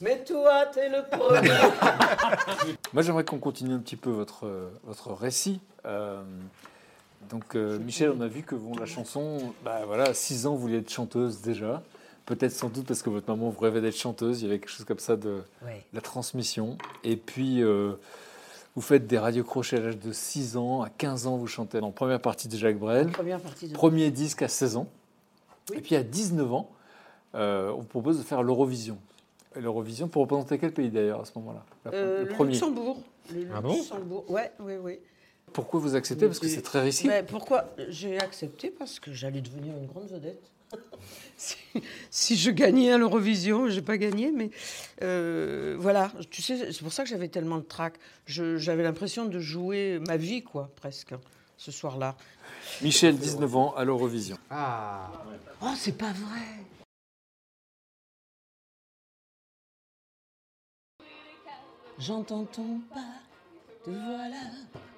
Mais toi, t'es le premier. Moi, j'aimerais qu'on continue un petit peu votre, euh, votre récit. Euh, donc, euh, Michel, on a vu que bon, la chanson, bah, voilà, à 6 ans, vous vouliez être chanteuse déjà. Peut-être sans doute parce que votre maman vous rêvait d'être chanteuse. Il y avait quelque chose comme ça de Ouais. la transmission. Et puis, euh, vous faites des radiocrochets à l'âge de 6 ans. À 15 ans, vous chantez en première partie de Jacques Brel. Première partie de. Premier disque à 16 ans. Oui. Et puis, à 19 ans, euh, on vous propose de faire l'Eurovision. L'Eurovision pour représenter quel pays d'ailleurs à ce moment-là? Euh, Le premier. Luxembourg. Le Ah bon? Luxembourg. Ouais, ouais, ouais. Pourquoi vous acceptez? Parce que c'est très risqué. Mais pourquoi? J'ai accepté Parce que j'allais devenir une grande vedette. si, si je gagnais à l'Eurovision, j'ai pas gagné, mais euh, voilà. Tu sais, c'est pour ça que j'avais tellement de trac. J'avais l'impression de jouer ma vie, quoi, presque, ce soir-là. Michel, 19 ans, à l'Eurovision. Ah. Oh, c'est pas vrai J'entends ton pas, te voilà,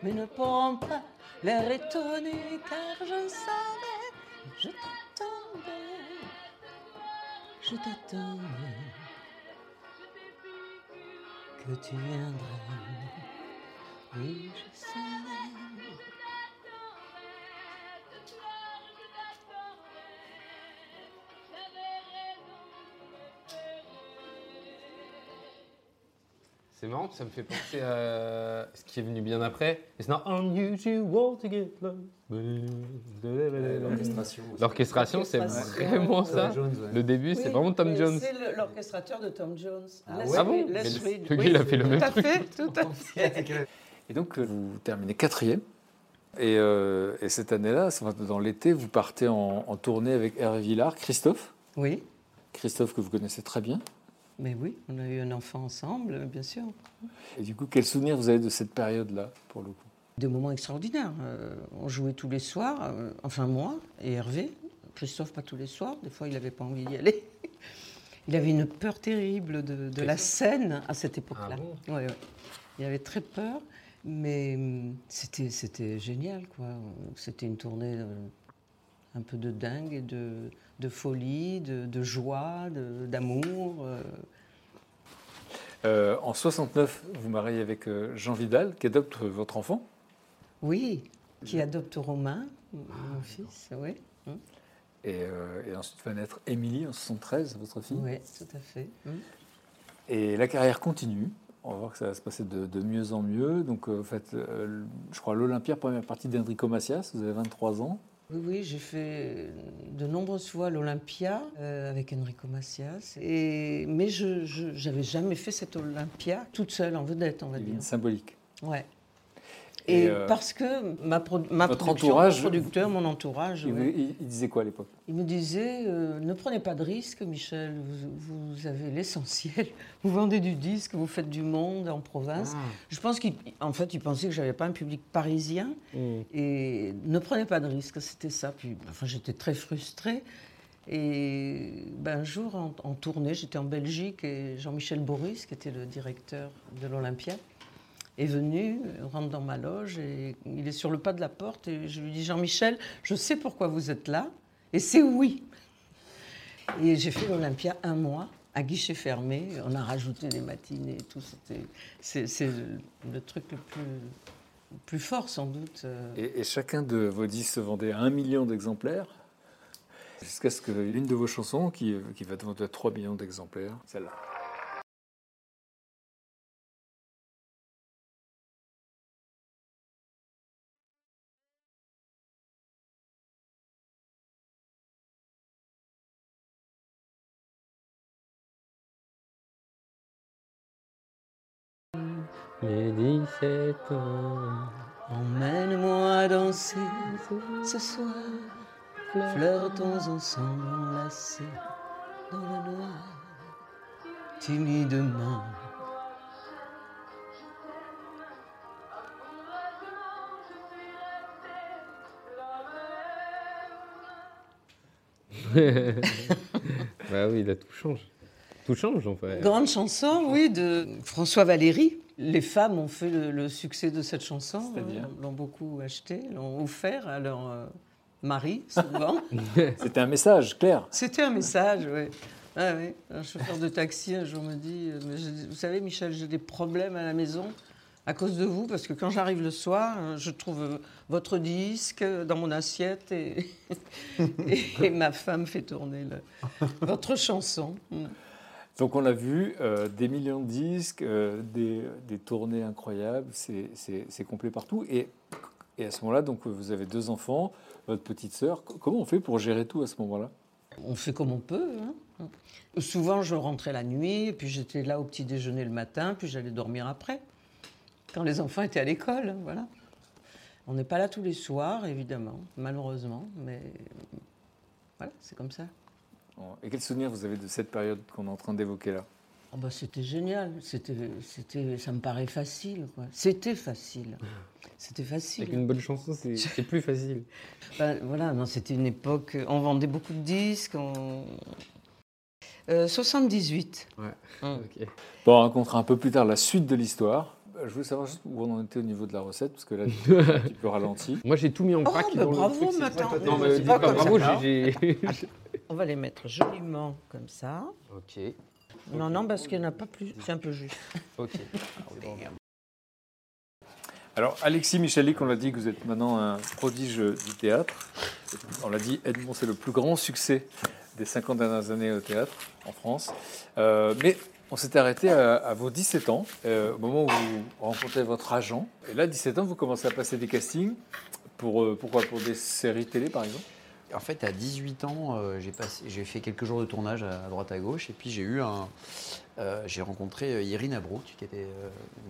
mais ne prends pas l'air étonné, car je savais, je t'attendais, je t'attendais, que tu viendrais, et je savais. C'est marrant, ça me fait penser à ce qui est venu bien après. It's not unusual to get love. L'orchestration. L'orchestration, c'est vraiment ça. Tom Jones, ouais. Le début, c'est Oui, vraiment Tom oui, Jones. C'est l'orchestrateur de Tom Jones. Ah Ah bon gars, il a fait le même tout à truc. fait, tout à fait. Et donc, euh, vous terminez quatrième. Et, euh, et cette année-là, dans l'été, vous partez en, en tournée avec Hervé Villard, Christophe. Oui, Christophe que vous connaissez très bien. Mais oui, on a eu un enfant ensemble, bien sûr. Et du coup, quel souvenir vous avez de cette période-là, pour le coup? Des moments extraordinaires. Euh, on jouait tous les soirs, euh, enfin moi et Hervé. Christophe, pas tous les soirs, des fois il n'avait pas envie d'y aller. Il avait une peur terrible de, de la scène à cette époque-là. Ah bon? Ouais, ouais. Il avait très peur, mais hum, c'était c'était génial. quoi. C'était une tournée euh, un peu de dingue, et de, de folie, de, de joie, d'amour. euh. Euh, En 69, vous mariez avec euh, Jean Vidal, qui adopte votre enfant. Oui, qui adopte Romain, mon fils, oui. Et, euh, et ensuite va naître Émilie en 73, votre fille. Oui, tout à fait. Et la carrière continue. On va voir que ça va se passer de, de mieux en mieux. Donc, euh, faites, euh, je crois, l'Olympia, première partie d'Enrico Macias. Vous avez 23 ans. Oui, oui, j'ai fait de nombreuses fois l'Olympia euh, avec Enrico Macias. Et, mais je n'avais jamais fait cette Olympia toute seule, en vedette, on va dire. une symbolique. Ouais. Et, Et, euh, parce que ma, pro- ma votre production, entourage- mon producteur, mon entourage, Il, ouais, il- il disait quoi à l'époque? Il me disait euh, ne prenez pas de risques, Michel. Vous, vous avez l'essentiel. Vous vendez du disque, vous faites du monde en province. Je pense qu'en fait, il pensait que j'avais pas un public parisien. Mm. Et ne prenez pas de risques, c'était ça. Puis, enfin, j'étais très frustrée. Et ben, un jour, en, en tournée, j'étais en Belgique et Jean-Michel Boris, qui était le directeur de l'Olympia, est venu, euh, rentre dans ma loge et il est sur le pas de la porte et je lui dis Jean-Michel, je sais pourquoi vous êtes là et c'est oui. Et j'ai fait l'Olympia un mois à guichet fermé. On a rajouté des matinées et tout. C'était, c'est, le, truc le plus, plus fort sans doute. euh. Et, chacun de vos disques se vendait à un million d'exemplaires. Jusqu'à ce que l'une de vos chansons, qui, qui va à 3 millions d'exemplaires, celle-là. Les 17 ans. Emmène-moi danser ce soir. Flirtons ensemble enlacés dans le noir, timidement. bah oui, là tout change. Tout change en fait. Grande chanson, oui, de François Valéry. Les femmes ont fait le, le succès de cette chanson, euh, l'ont beaucoup acheté, l'ont offert à leur euh, mari, souvent. C'était un message clair. C'était un message, oui. Ah oui. Un chauffeur de taxi un jour me dit euh, Vous savez, Michel, j'ai des problèmes à la maison à cause de vous, parce que quand j'arrive le soir, euh, je trouve votre disque dans mon assiette et, et, ma femme fait tourner le- votre chanson. Donc on a vu euh, des millions de disques, euh, des, des tournées incroyables, c'est- complet partout. Et, et à ce moment-là, donc vous avez deux enfants, votre petite sœur. Co- Comment on fait pour gérer tout à ce moment-là? On fait comme on peut. hein. Souvent, je rentrais la nuit, puis j'étais là au petit déjeuner le matin, puis j'allais dormir après, quand les enfants étaient à l'école. Voilà. On n'est pas là tous les soirs, évidemment, malheureusement, mais voilà, c'est comme ça. Et quel souvenir vous avez de cette période qu'on est en train d'évoquer là? Oh bah, c'était génial, c'était, c'était, ça me paraît facile. quoi. C'était facile. C'était facile. Avec une bonne chanson, c'est c'est plus facile. Ben, voilà, non, c'était une époque. On vendait beaucoup de disques. on- Euh, 78. Ouais. Hum. Ok. Bon, on racontera un peu plus tard la suite de l'histoire. Euh, Je voulais savoir juste où on en était au niveau de la recette, parce que là, j'ai un petit peu ralenti. Moi j'ai tout mis en Oh, vrac. bah, bravo, attends. Non, mais dis pas bravo, j'ai- On va les mettre joliment comme ça. Ok. Non, non, parce qu'il n'y en a pas plus. C'est un peu juste. Ok. Alors, Alexis Michalik, on l'a dit que vous êtes maintenant un prodige du théâtre. On l'a dit, Edmond, c'est le plus grand succès des 50 dernières années au théâtre en France. Euh, mais on s'était arrêté à, à vos 17 ans, euh, au moment où vous rencontrez votre agent. Et là, 17 ans, vous commencez à passer des castings. Pour, euh, pourquoi? Pour des séries télé, par exemple? En fait, à 18 ans, euh, j'ai fait quelques jours de tournage à, droite à gauche, et puis j'ai eu euh, j'ai rencontré euh, Irina Brook, qui était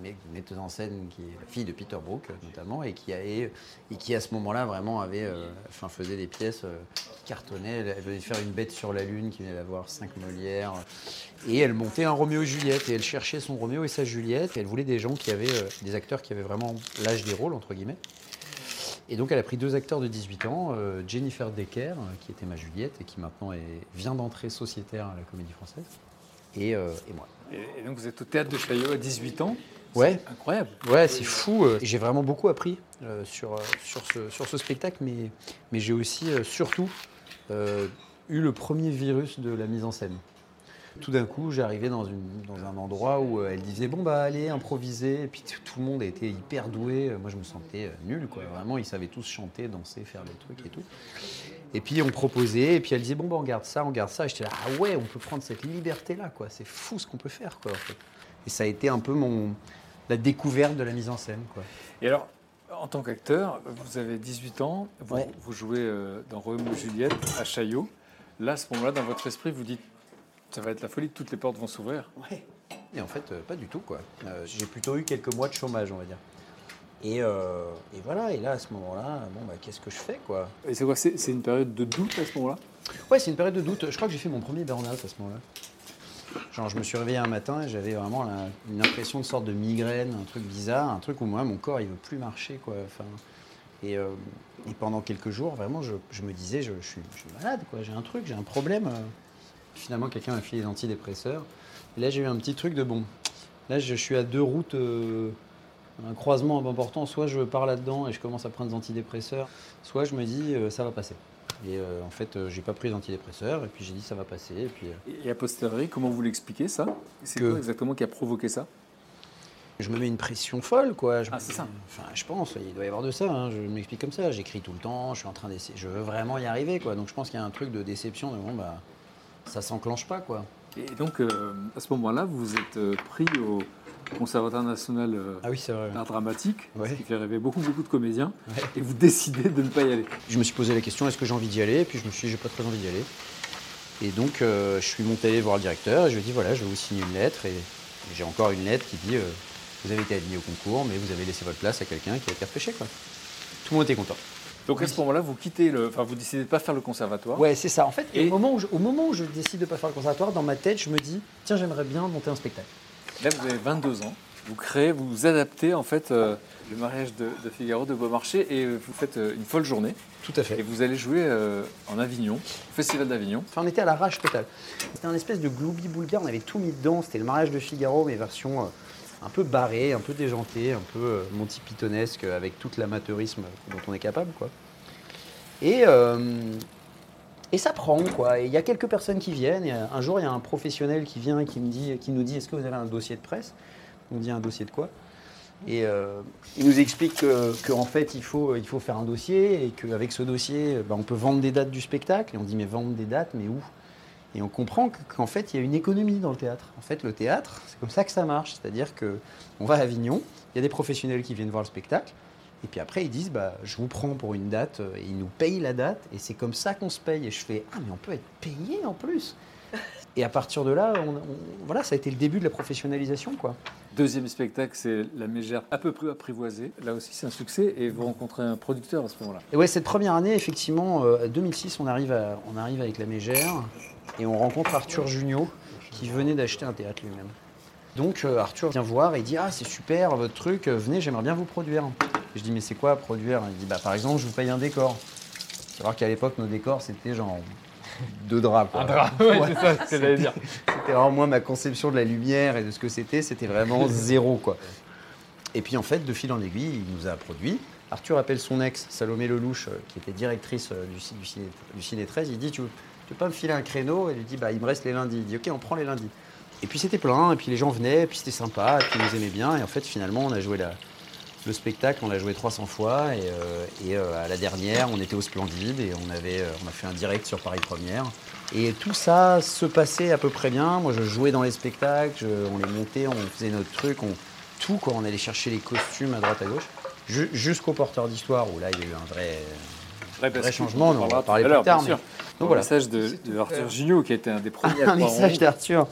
une metteuse en scène, qui est la fille de Peter Brook notamment, et qui à ce moment-là vraiment avait, faisait des pièces qui cartonnaient. Elle, elle venait faire une bête sur la lune, qui venait d'avoir cinq Molières, et elle montait un Roméo et Juliette, et elle cherchait son Roméo et sa Juliette, et elle voulait des gens qui avaient, des acteurs qui avaient vraiment l'âge des rôles entre guillemets. Et donc elle a pris deux acteurs de 18 ans, euh, Jennifer Decker, euh, qui était ma Juliette et qui maintenant est- vient d'entrer sociétaire à la Comédie Française, et, euh, et moi. et, et donc, vous êtes au théâtre de Chaillot à 18 ans? Ouais. C'est incroyable. Ouais, c'est fou. J'ai vraiment beaucoup appris euh, sur, sur, ce, sur ce spectacle, mais, mais j'ai aussi, surtout, eu le premier virus de la mise en scène. Tout d'un coup, j'arrivais dans, une- dans un endroit où euh, elle disait Bon, bah, allez, improviser. Et puis tout le monde était hyper doué. Moi, je me sentais euh, nul, quoi. Vraiment, ils savaient tous chanter, danser, faire des trucs et tout. Et puis, on proposait. Et puis, elle disait Bon, bah, on garde ça, on garde ça. Et j'étais là Ah ouais, on peut prendre cette liberté-là, quoi. C'est fou ce qu'on peut faire, quoi, en fait. Et ça a été un peu mon, la découverte de la mise en scène, quoi. Et alors, en tant qu'acteur, vous avez 18 ans, vous, Ouais. vous jouez euh, dans Roméo et Juliette à Chaillot. Là, à ce moment-là, dans votre esprit, vous dites ça va être la folie, toutes les portes vont s'ouvrir. Et en fait, euh, pas du tout, quoi. Euh, j'ai plutôt eu quelques mois de chômage, on va dire. Et, euh, et voilà, et là, à ce moment-là, bon, bah, qu'est-ce que je fais, quoi? Et c'est quoi C'est c'est une période de doute à ce moment-là? Ouais, c'est une période de doute. Je crois que j'ai fait mon premier burn-out à ce moment-là. Genre, je me suis réveillé un matin et j'avais vraiment la- une impression de sorte de migraine, un truc bizarre, un truc où moi, mon corps, il veut plus marcher, quoi. Enfin, Et, euh, et pendant quelques jours, vraiment, je, je me disais, je, je suis, je suis malade, quoi. J'ai un truc, j'ai un problème. Finalement, quelqu'un m'a filé des antidépresseurs. Et là, j'ai eu un petit truc de bon. Là, je suis à deux routes, euh, un croisement important. Soit je pars là-dedans et je commence à prendre des antidépresseurs, soit je me dis, euh, ça va passer. Et euh, en fait, j'ai pas pris d'antidépresseurs et puis j'ai dit, ça va passer. Et puis, Et a posteriori, comment vous l'expliquez ça? C'est Que- quoi exactement qui a provoqué ça? Je me mets une pression folle, quoi. Je Ah, me- c'est ça. Enfin, je pense, il doit y avoir de ça. hein. Je m'explique comme ça. J'écris tout le temps. Je suis en train d'essayer. Je veux vraiment y arriver, quoi. Donc je pense qu'il y a un truc de déception. De bon, bah, ça s'enclenche pas, quoi. Et donc, euh, à ce moment-là, vous êtes euh, pris au Conservatoire national euh, Ah oui, d'art dramatique, Ouais. ce qui fait rêver beaucoup, beaucoup de comédiens, Ouais. et vous décidez de ne pas y aller. Je me suis posé la question est-ce que j'ai envie d'y aller? Et puis je me suis dit j'ai pas très envie d'y aller. Et donc euh, je suis monté voir le directeur et je lui ai dit voilà, je vais vous signer une lettre. Et, et j'ai encore une lettre qui dit vous avez été admis au concours, mais vous avez laissé votre place à quelqu'un qui a été repêché, quoi. Tout le monde était content. Donc à ce moment-là, vous quittez le, enfin, vous décidez de pas faire le conservatoire. Ouais, c'est ça. En fait, Et- au, moment où je, au moment où je décide de pas faire le conservatoire, dans ma tête, je me dis tiens, j'aimerais bien monter un spectacle. Là, vous avez 22 ans. Vous créez, vous vous adaptez en fait euh, le mariage de, de Figaro de Beaumarchais et vous faites euh, une folle journée. Tout à Et fait. vous allez jouer euh, en Avignon, au Festival d'Avignon. Enfin, on était à l'arrache totale. C'était un espèce de gloubi-boulga, on avait tout mis dedans. C'était le mariage de Figaro, mais version un peu barrée, un peu déjantée, un peu euh, Monty Pythonesque, avec tout l'amateurisme dont on est capable. Et, euh, et ça prend, quoi. Il y a quelques personnes qui viennent. Et euh, un jour, il y a un professionnel qui vient et qui, me dit, qui nous dit Est-ce que vous avez un dossier de presse? On dit Un dossier de quoi? Et il nous explique que- qu'en fait, il faut, faire un dossier et qu'avec ce dossier, bah, on peut vendre des dates du spectacle. Et on dit, mais vendre des dates, mais où? Et on comprend que- qu'en fait, il y a une économie dans le théâtre. En fait, le théâtre, c'est comme ça que ça marche. C'est-à-dire que on va à Avignon, il y a des professionnels qui viennent voir le spectacle. Et puis après, ils disent, bah, je vous prends pour une date, euh, et ils nous payent la date, et c'est comme ça qu'on se paye. Et je fais, ah, mais on peut être payé en plus. Et à partir de là, on- on- voilà, ça a été le début de la professionnalisation, quoi. Deuxième spectacle, c'est La Mégère à peu près apprivoisée. Là aussi, c'est un succès et vous rencontrez un producteur à ce moment-là. Et ouais, cette première année, effectivement, euh, 2006, on arrive, à- on arrive avec la Mégère et on rencontre Arthur Junio qui venait d'acheter un théâtre lui-même. Donc euh, Arthur vient voir et dit Ah, c'est super votre truc, euh, venez, j'aimerais bien vous produire. Et je dis Mais c'est quoi produire? Il dit bah, Par exemple, je vous paye un décor. Faut savoir qu'à l'époque, nos décors, c'était genre deux draps. quoi. Un drap, ouais, c'est ça, ce que j'allais dire. C'était vraiment moi, ma conception de la lumière et de ce que c'était, c'était vraiment zéro. quoi. Et puis en fait, de fil en aiguille, il nous a produit. Arthur appelle son ex, Salomé Lelouch, euh, qui était directrice du, du, ciné, du Ciné 13. Il dit Tu veux, tu veux pas me filer un créneau Elle lui dit bah, Il me reste les lundis. Il dit Ok, on prend les lundis. Et puis c'était plein, et puis les gens venaient, et puis c'était sympa, et puis ils nous aimaient bien. Et en fait, finalement, on a joué la- le spectacle, on l'a joué 300 fois, et, euh, et, euh, à la dernière, on était au Splendide, et on, avait, euh, on a fait un direct sur Paris Première. Et tout ça se passait à peu près bien. Moi, je jouais dans les spectacles, je- on les montait, on faisait notre truc, on, tout, quoi. On allait chercher les costumes à droite, à gauche, Ju- jusqu'au porteur d'histoire, où là, il y a eu un vrai, changement. on va parler plus tard. mais-. Donc Un voilà. message de, de Arthur Junot, qui a été un des premiers à Un croire en message d'Arthur.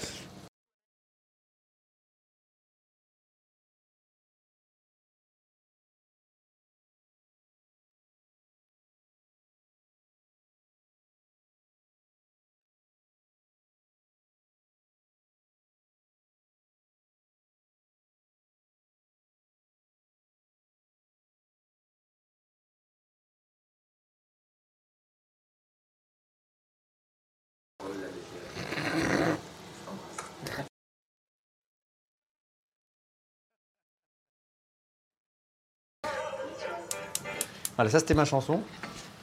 Voilà, ça c'était ma chanson.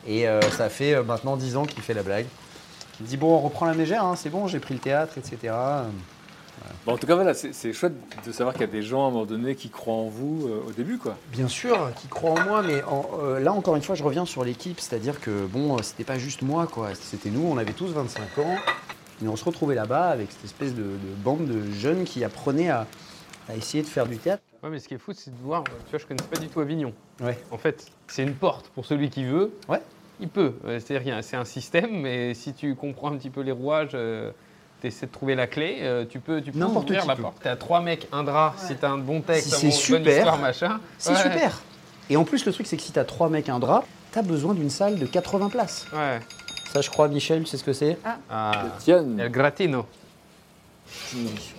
Et euh, ça fait euh, maintenant 10 ans qu'il fait la blague. Il dit Bon, on reprend la mégère, hein, c'est bon, j'ai pris le théâtre, etc. Bon, en tout cas, voilà, c'est chouette de savoir qu'il y a des gens à un moment donné qui croient en vous euh, au début, quoi. Bien sûr, qui croit en moi, mais en- là encore une fois, je reviens sur l'équipe, c'est-à-dire que bon, c'était pas juste moi, quoi. C'était nous, on avait tous 25 ans, et on se retrouvait là-bas avec cette espèce de, de bande de jeunes qui apprenaient à, à essayer de faire du théâtre. Ouais, mais ce qui est fou, c'est de voir. Tu vois, je connais pas du tout Avignon. Ouais. En fait, c'est une porte pour celui qui veut. Ouais. Il peut. Euh, C'est-à-dire, c'est un système, mais si tu comprends un petit peu les rouages, tu essaies de trouver la clé, euh, tu peux, tu peux N'importe ouvrir qui la peut. porte. T'as trois mecs, un drap, si t'as un bon texte, Si un c'est bon- bonne super, histoire, machin. C'est Ouais. super Et en plus, le truc, c'est que si t'as trois mecs, un drap, t'as besoin d'une salle de 80 places. Ouais. Ça, je crois, Michel, tu sais ce que c'est? Ah, Tiens, El Gratino.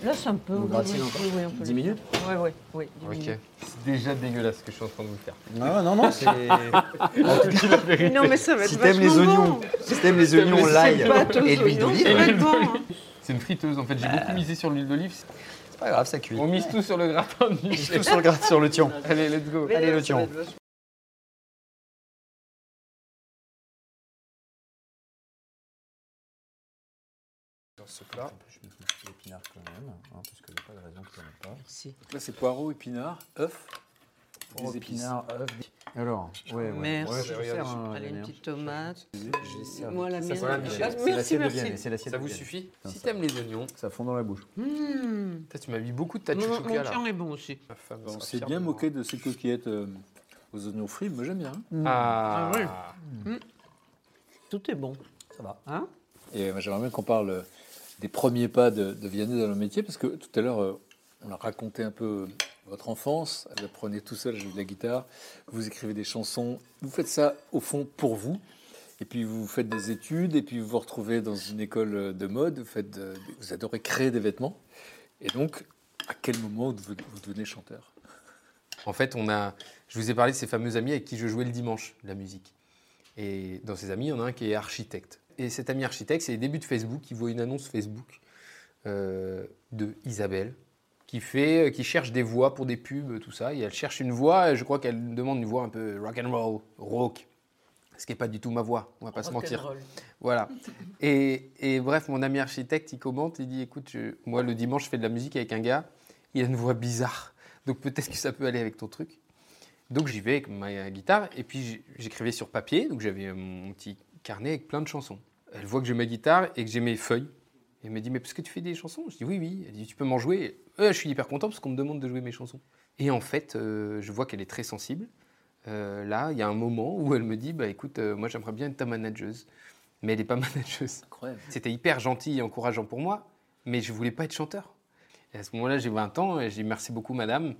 Là, c'est un peu. Vous oui, encore oui, oui, on peut 10 le minutes. Oui, oui, oui. 10 Ok. minutes. C'est déjà dégueulasse ce que je suis en train de vous faire. Ah, non, non, c'est. Non, mais ça va être si t'aimes les oignons, bon. si t'aimes les oignons, l'ail et l'huile d'olive, hein. C'est une friteuse en fait, j'ai beaucoup misé sur l'huile d'olive. c'est pas grave, ça cuit. On mise tout sur le gratin du Tout sur le gratte sur le tion. Allez, let's go. Allez, le tion. Ce plat, je mets l'épinard quand même, hein, parce qu'il n'y a pas de raison qu'il n'y en ait pas. Merci. Là, c'est poireaux, épinards, œufs, Des épinards, œufs. Alors, ouais, ouais. Merci. Ouais, je vais faire un- Allez, une un- petite tomate. Vais. Moi, la mienne. c'est voilà, la- Michel. c'est Merci, l'assiette de merci. Vianney, c'est l'assiette Ça de vous suffit Si t'aimes les oignons, Ça fond dans la bouche. Mmh. Putain, tu m'as mis beaucoup de tas de Mon, chouchouka mon là. tien est bon aussi. Ma femme On s'est fière bien de moi. moqué de ces coquillettes euh, aux oignons frits. Moi, j'aime bien. hein. Ah, Ah Tout est bon. Ça va. Hein? Et moi, j'aimerais bien qu'on parle euh, des premiers pas de, de dans le métier, parce que tout à l'heure, euh, on a raconté un peu votre enfance. Vous apprenez tout seul à jouer de la guitare, vous écrivez des chansons. Vous faites ça, au fond, pour vous. Et puis, vous faites des études, et puis vous vous retrouvez dans une école de mode. Vous, faites vous adorez créer des vêtements. Et donc, à quel moment vous, vous devenez chanteur? En fait, on a, je vous ai parlé de ces fameux amis avec qui je jouais le dimanche la musique. Et dans ces amis, il y en a un qui est architecte. Et cet ami architecte, c'est les débuts de Facebook. Il voit une annonce Facebook euh, de Isabelle qui fait, euh, qui cherche des voix pour des pubs, tout ça. Et elle cherche une voix. Et je crois qu'elle demande une voix un peu rock and roll, rock. Ce qui n'est pas du tout ma voix. On va pas se mentir. Voilà. Et, et bref, mon ami architecte, il commente, il dit écoute, je- moi le dimanche, je fais de la musique avec un gars, il a une voix bizarre. Donc peut-être que ça peut aller avec ton truc. Donc j'y vais avec ma guitare, et puis j'écrivais sur papier, donc j'avais mon petit carnet avec plein de chansons. Elle voit que j'ai ma guitare et que j'ai mes feuilles. Et elle me dit mais parce que tu fais des chansons? Je dis oui, oui. Elle dit tu peux m'en jouer Euh, Je suis hyper content parce qu'on me demande de jouer mes chansons. Et en fait, euh, je vois qu'elle est très sensible. Euh, là, il y a un moment où elle me dit bah écoute, moi j'aimerais bien être ta manageuse. Mais elle n'est pas manageuse. C'était hyper gentil et encourageant pour moi, mais je voulais pas être chanteur. Et à ce moment-là, j'ai 20 ans et j'ai dit merci beaucoup, madame.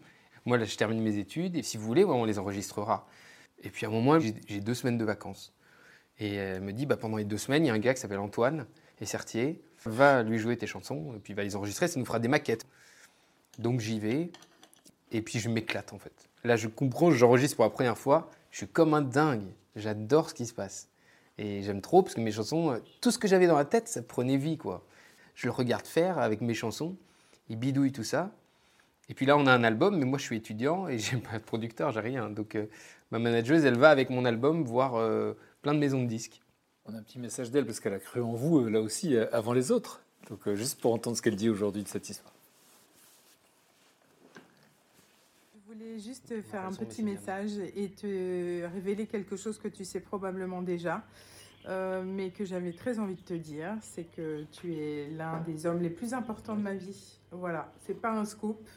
Moi, là, je termine mes études et si vous voulez, on les enregistrera. Et puis à un moment, j'ai deux semaines de vacances. Et elle me dit, bah, pendant les deux semaines, il y a un gars qui s'appelle Antoine et Sertier. Va lui jouer tes chansons et puis va les enregistrer, ça nous fera des maquettes. Donc j'y vais et puis je m'éclate en fait. Là, je comprends, j'enregistre pour la première fois. Je suis comme un dingue. J'adore ce qui se passe. Et j'aime trop parce que mes chansons, tout ce que j'avais dans la tête, ça prenait vie quoi. Je le regarde faire avec mes chansons, il bidouille tout ça. Et puis là, on a un album, mais moi je suis étudiant et j'ai pas de producteur, j'ai rien. Donc euh, ma manageuse, elle va avec mon album voir euh, plein de maisons de disques. On a un petit message d'elle parce qu'elle a cru en vous, euh, là aussi, euh, avant les autres. Donc, euh, juste pour entendre ce qu'elle dit aujourd'hui de cette histoire. Je voulais juste te faire un petit message et te révéler quelque chose que tu sais probablement déjà, euh, mais que j'avais très envie de te dire, c'est que tu es l'un des hommes les plus importants de ma vie. Voilà, c'est pas un scoop,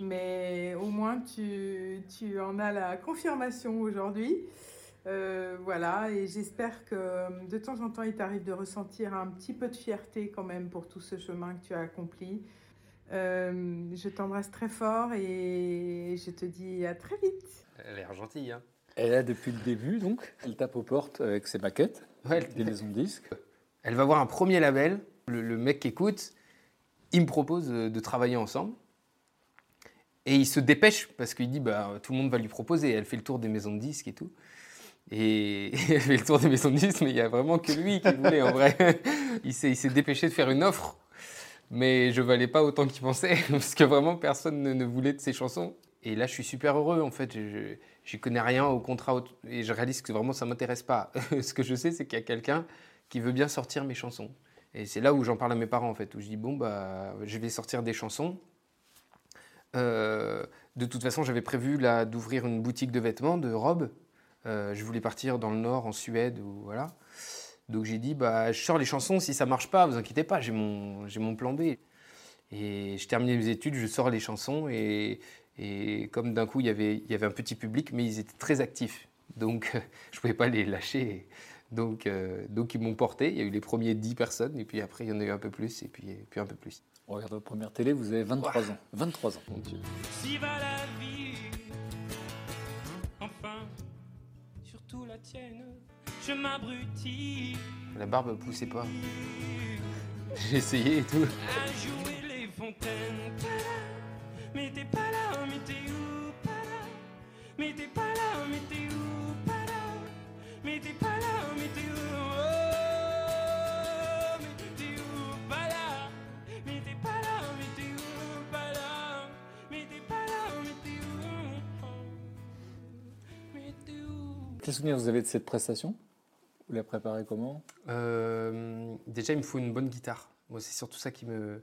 mais au moins tu, tu en as la confirmation aujourd'hui. Euh, voilà, et j'espère que de temps en temps, il t'arrive de ressentir un petit peu de fierté quand même pour tout ce chemin que tu as accompli. Euh, je t'embrasse très fort et je te dis à très vite. Elle a l'air gentille, hein Elle est là depuis le début, donc. Elle tape aux portes avec ses maquettes, Ouais, elle- des maisons de disques. Elle va voir un premier label. Le, le mec qui écoute, il me propose euh, de travailler ensemble. Et il se dépêche parce qu'il dit bah, tout le monde va lui proposer. Elle fait le tour des maisons de disques et tout. Et elle fait le tour des maisons de disques, mais il y a vraiment que lui qui voulait en vrai. Il s'est il dépêché de faire une offre. Mais je valais pas autant qu'il pensait parce que vraiment personne ne, ne voulait de ses chansons. Et là, je suis super heureux en fait. Je j'y connais rien au contrat et je réalise que vraiment ça m'intéresse pas. Ce que je sais, c'est qu'il y a quelqu'un qui veut bien sortir mes chansons. Et c'est là où j'en parle à mes parents en fait, où je dis bon bah je vais sortir des chansons. Euh, de toute façon, j'avais prévu là d'ouvrir une boutique de vêtements, de robes. Euh, je voulais partir dans le nord, en Suède ou voilà. Donc j'ai dit bah je sors les chansons. Si ça marche pas, vous inquiétez pas, j'ai mon j'ai mon plan B. Et je terminais mes études, je sors les chansons et, et comme d'un coup il y avait il y avait un petit public, mais ils étaient très actifs. Donc je pouvais pas les lâcher. Donc, euh, donc ils m'ont porté. Il y a eu les premiers 10 personnes, et puis après, il y en a eu un peu plus, et puis, et puis un peu plus. On regarde votre première télé, vous avez 23 ans. 23 ans. Mon Dieu. Si va la vie, enfin, surtout la tienne, je m'abrutis. La barbe poussait pas. J'ai essayé et tout. à jouer fontaine. Pas là, mais t'es pas là, mais t'es où? Pas là, mais t'es pas là, mais t'es où? Pas là, mais t'es pas là, mais t'es où? Quel souvenir vous avez de cette prestation? Vous la préparez comment? Euh, déjà, il me faut une bonne guitare. Moi, c'est surtout ça qui me,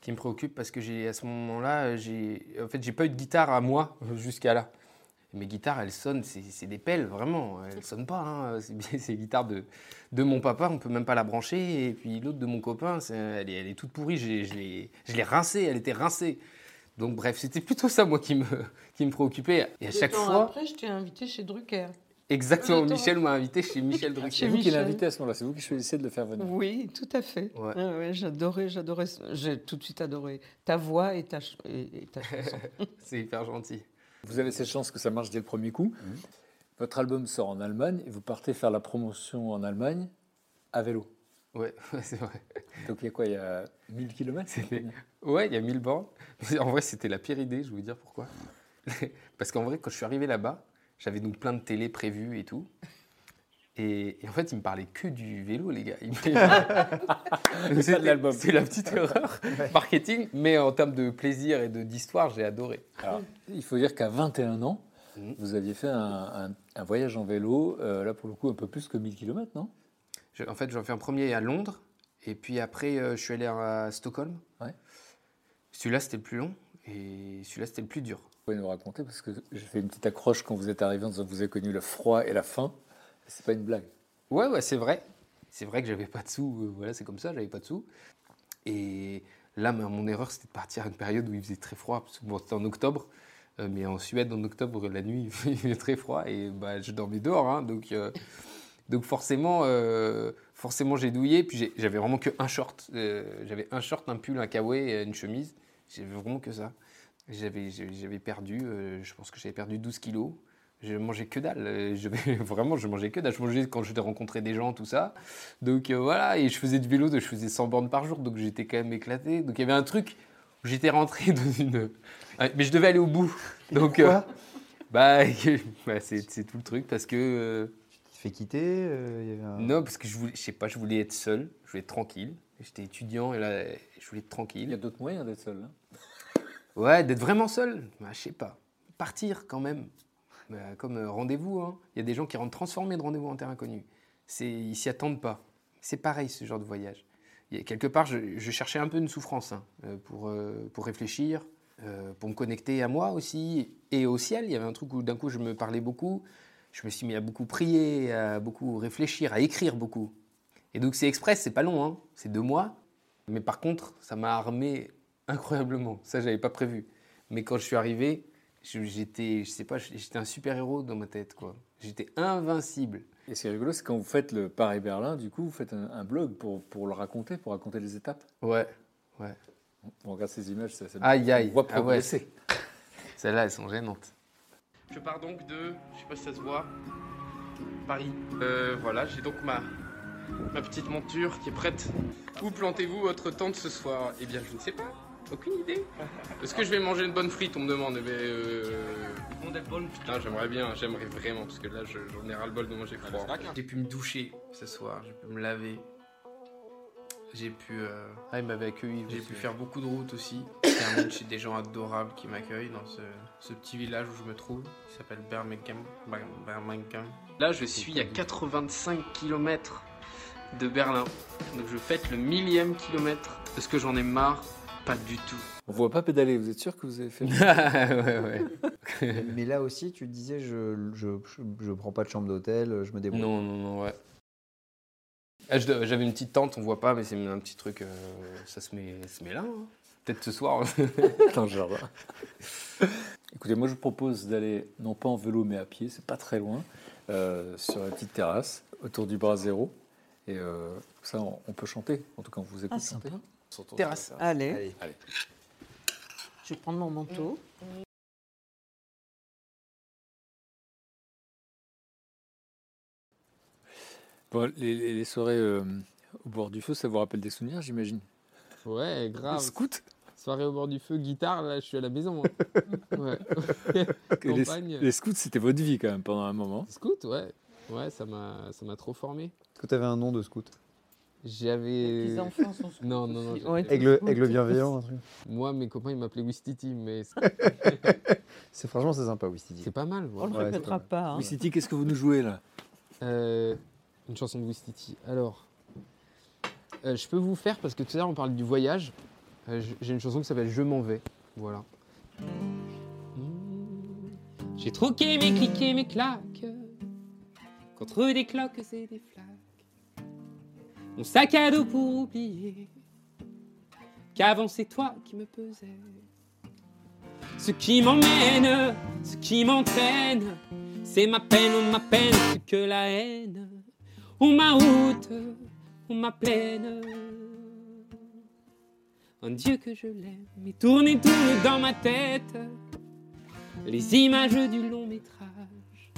qui me préoccupe parce que j'ai à ce moment-là, j'ai en fait, j'ai pas eu de guitare à moi jusqu'à là. Mes guitares, elles sonnent, c'est des pelles, vraiment. Elles sonnent pas. hein. C'est les guitares de, de mon papa, on peut même pas la brancher. Et puis l'autre de mon copain, elle est, elle est toute pourrie. Je l'ai- rincée, elle était rincée. Donc bref, c'était plutôt ça, moi, qui me, qui me préoccupait. Et à chaque fois, Après, je t'ai invité chez Drucker. Exactement, Michel m'a invité chez Michel Drucker. C'est vous qui Michel. l'invitez à ce moment-là, c'est vous qui choisissez de le faire venir. Oui, tout à fait. Ouais. Ah ouais, j'adorais, j'adorais, j'ai tout de suite adoré ta voix et ta, ch- et, et ta chanson. C'est hyper gentil. Vous avez cette chance que ça marche dès le premier coup. Votre album sort en Allemagne et vous partez faire la promotion en Allemagne à vélo. Ouais, ouais, c'est vrai. Donc il y a quoi? Il y a 1000 km Ouais, il y a 1000 bornes. En vrai, c'était la pire idée, je vais vous dire pourquoi. Parce qu'en vrai, quand je suis arrivé là-bas, j'avais donc plein de télé prévues et tout. Et, et en fait, ils me parlaient que du vélo, les gars. Ils me- C'était- l'album. C'est la petite erreur marketing, mais en termes de plaisir et de- d'histoire, j'ai adoré. Alors, il faut dire qu'à 21 ans, Mhm. vous aviez fait un, un- un voyage en vélo, euh, là pour le coup un peu plus que 1000 km, non? Je- en fait, j'en fais un premier à Londres, et puis après, euh, je suis allé à Stockholm. Ouais. Celui-là, c'était le plus long, et celui-là, c'était le plus dur. Pouvez nous raconter parce que j'ai fait une petite accroche quand vous êtes arrivé en disant que vous avez connu le froid et la faim. C'est pas une blague. Ouais, ouais, c'est vrai. C'est vrai que j'avais pas de sous. euh, voilà, c'est comme ça, j'avais pas de sous. Et là, mon erreur, c'était de partir à une période où il faisait très froid. Parce que bon, c'était en octobre. euh, mais en Suède, en octobre, la nuit, il fait très froid. Et bah, je dormais dehors. hein, donc, euh, donc forcément, forcément j'ai douillé. Puis j'avais vraiment que un short. j'avais un short, un pull, un kawaii et une chemise. J'avais vraiment que ça. J'avais perdu, euh, je pense que j'avais perdu 12 kilos. Je mangeais que dalle. euh, Je, vraiment, je mangeais que dalle. Je mangeais quand je rencontrais des gens, tout ça. Donc euh, voilà, et je faisais du vélo, je faisais 100 bornes par jour, donc j'étais quand même éclaté. Donc il y avait un truc où j'étais rentré dans une. Mais je devais aller au bout. Donc. euh, bah, bah, c'est c'est tout le truc parce que. euh, Tu te fais quitter euh, il y avait un- non, parce que je voulais, je sais pas, je voulais être seul, je voulais être tranquille. J'étais étudiant et là, je voulais être Il y a tranquille. d'autres moyens d'être seul. hein. Ouais, d'être vraiment seul. Bah, je sais pas. Partir quand même. Bah, comme euh, rendez-vous. hein. Il y a des gens qui rentrent transformés de rendez-vous en terre inconnue. Ils s'y attendent pas. C'est pareil ce genre de voyage. Quelque part, je, cherchais un peu une souffrance hein, euh, pour, euh, pour réfléchir, pour me connecter à moi aussi et au ciel. Il y avait un truc où d'un coup je me parlais beaucoup. Je me suis mis à beaucoup prier, à beaucoup réfléchir, à écrire beaucoup. Et donc c'est express, c'est pas long, hein. c'est deux mois. Mais par contre, ça m'a armé incroyablement. Ça, j'avais pas prévu. Mais quand je suis arrivé, j'étais, je sais pas, j'étais un super héros dans ma tête, quoi. J'étais invincible. Et ce qui est rigolo, c'est quand vous faites le Paris-Berlin, du coup, vous faites un, un blog pour, pour le raconter, pour raconter les étapes. Ouais. On regarde ces images, ça, ça Aïe, aïe. on voit Ah ouais. progresser. Celles-là, elles sont gênantes. Je pars donc de, je sais pas si ça se voit, Paris. Euh, voilà, j'ai donc ma, ma petite monture qui est prête. Où plantez-vous votre tente ce soir? Eh bien, je ne sais pas. Aucune idée. Est-ce que je vais manger une bonne frite On me demande. Eh ben, euh... Putain, j'aimerais bien, j'aimerais vraiment, parce que là, je- j'en ai ras-le-bol de manger froid. J'ai pu me doucher ce soir, j'ai pu me laver. J'ai pu, euh, Ah, il m'avait accueilli. j'ai pu faire beaucoup de routes aussi. Termine chez des gens adorables qui m'accueillent dans ce, ce petit village où je me trouve, qui s'appelle Birmingham. Birmingham. Là, je suis à 85 km de Berlin. Donc je fête le millième kilomètre. Est-ce que j'en ai marre? Pas du tout. On ne voit pas pédaler, vous êtes sûr que vous avez fait ouais, ouais. Mais là aussi, tu disais, je je, je, je prends pas de chambre d'hôtel, je me débrouille. Non, non, non, ouais. Ah, J'avais une petite tente, on voit pas, mais c'est un petit truc. euh, ça se met, ça se met là. hein. Peut-être ce soir. dans le jardin Écoutez, moi je vous propose d'aller, non pas en vélo, mais à pied, c'est pas très loin, euh, sur la petite terrasse, autour du bras zéro. Et euh, ça, on, on peut chanter. En tout cas, on vous écoute Ah, chanter. sympa. Sur ton Terrasse. Allez, Allez. Allez. je vais prendre mon manteau. Bon, les, les- les soirées euh, au bord du feu, ça vous rappelle des souvenirs, j'imagine? Ouais, Le grave. scout Soirée au bord du feu, guitare, là, je suis à la maison. hein. ouais. Les, scouts, c'était votre vie quand même pendant un moment. Scout, ouais. Ouais, ça m'a ça m'a trop formé. Est-ce que tu avais un nom de scout? J'avais. Les enfants sont Non, non, non. Aigle, aigle bienveillant, un truc. Moi, mes copains, ils m'appelaient Wistiti, mais c'est- franchement c'est sympa, Wistiti. c'est pas mal. On Ouais, répétera pas. hein. City, qu'est-ce que vous nous jouez là? Euh, une chanson de Wistiti. Alors, euh, je peux vous faire, parce que tout à l'heure on parlait du voyage, euh, j'ai une chanson qui s'appelle Je m'en vais. Voilà. J'ai troqué mes clics et mes claques contre des cloques et des flaques. Mon sac à dos pour oublier qu'avant c'est toi qui me pesais. Ce qui m'emmène, ce qui m'entraîne, c'est ma peine, ou ma peine, que la haine. Ou ma route, ou ma plaine. Un Dieu que je l'aime, et tourne et tourne dans ma tête les images du long métrage.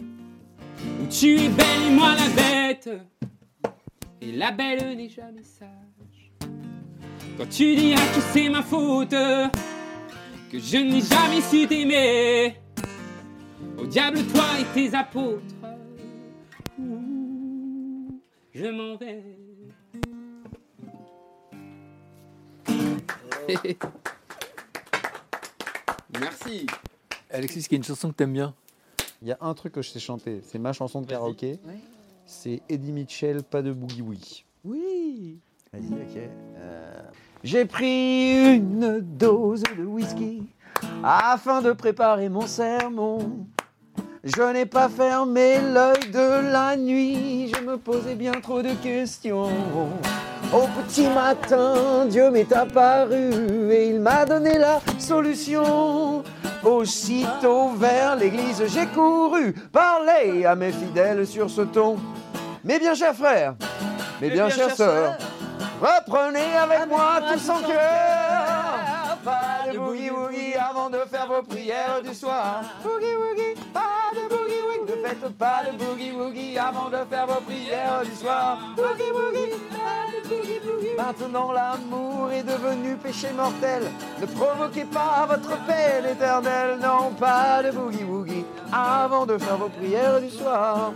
Où tu es belle et moi la bête, et la belle n'est jamais sage. Quand tu diras que c'est ma faute, que je n'ai jamais su t'aimer. Au diable, toi et tes apôtres. Je m'en vais. Merci. Alexis, est-ce qu'il y a une chanson que t'aimes bien Il y a un truc que je sais chanter, c'est ma chanson de karaoké. Oui. C'est Eddie Mitchell, pas de boogie woogie. Oui. Vas-y, ok. Euh, J'ai pris une dose de whisky afin de préparer mon sermon. Je n'ai pas fermé l'œil de la nuit, je me posais bien trop de questions. Au petit matin, Dieu m'est apparu et il m'a donné la solution. Aussitôt vers l'église, j'ai couru parler à mes fidèles sur ce ton. Mes bien chers frères, mes bien chères sœurs, reprenez avec moi tous en cœur. Pas de boogie woogie avant de faire vos prières du soir. Boogie woogie, pas de boogie woogie. Ne faites pas de boogie woogie avant de faire vos prières du soir. Boogie woogie, pas de boogie woogie. Maintenant l'amour est devenu péché mortel. Ne provoquez pas votre peine éternelle. Non, pas de boogie woogie avant de faire vos prières du soir.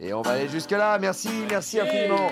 Et on va aller jusque là. Merci, merci infiniment.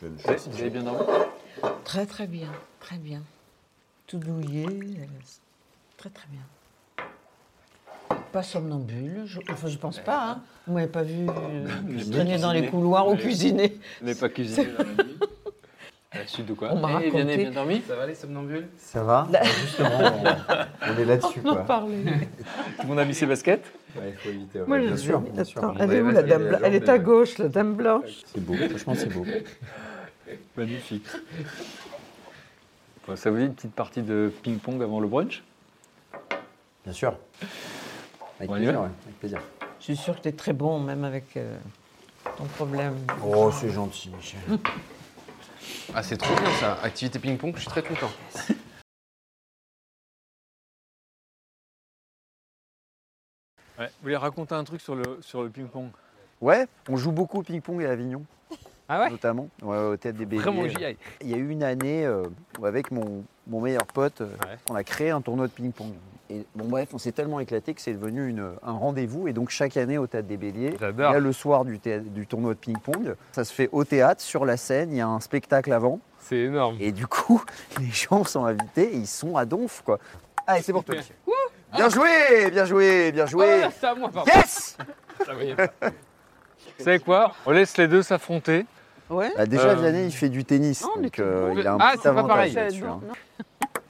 Vous avez bien dormi Très très bien, très bien. Tout douillé, euh, très très bien. Pas somnambule, je, enfin je pense pas. Hein. Vous m'avez pas vu euh, traîner dans les couloirs ou cuisiner. Vous n'avez pas cuisiné dans la nuit la suite de quoi On m'a Eh, Vianney, raconté. bien dormi Ça va les somnambules? Ça va Justement, on, on est là-dessus. On en quoi. parlait. Tout le monde a mis ses baskets? Ouais, il faut éviter. ouais, Moi, bien je- sûr, bien sûr. Attends, elle est où la dame blanche Elle est à mais- gauche, la dame blanche? C'est beau, franchement c'est beau. Magnifique. Bon, ça vous dit une petite partie de ping-pong avant le brunch? Bien sûr. Avec On y plaisir, va? ouais, avec plaisir. Je suis sûre que tu es très bon, même avec euh, ton problème. Oh, c'est gentil, Michel. Ah, c'est trop bien ça. Activité ping-pong, je suis très content. Ouais, vous voulez raconter un truc sur le, sur le ping-pong? Ouais, on joue beaucoup au ping-pong à Avignon. Ah ouais Notamment, ouais, au théâtre des Béliers. Vraiment, j'y aille. Il y a eu une année euh, où avec mon, mon meilleur pote, euh, Ouais. on a créé un tournoi de ping-pong. Et bon bref, on s'est tellement éclaté que c'est devenu une- un rendez-vous. Et donc chaque année au théâtre des Béliers, il y a le soir du, tournoi de ping-pong. Ça se fait au théâtre, sur la scène, il y a un spectacle avant. C'est énorme. Et du coup, les gens sont invités et ils sont à donf quoi. Allez, c'est pour toi. monsieur. Bien joué, bien joué, bien joué. Ah, c'est à moi, pardon. Yes Ça. Vous savez quoi? On laisse les deux s'affronter. Ouais. Bah, Déjà, Euh, Vianney, il fait du tennis, Non, on est donc euh, bon. il a un Ah, petit c'est pas avantage pareil. là-dessus. Hein. non.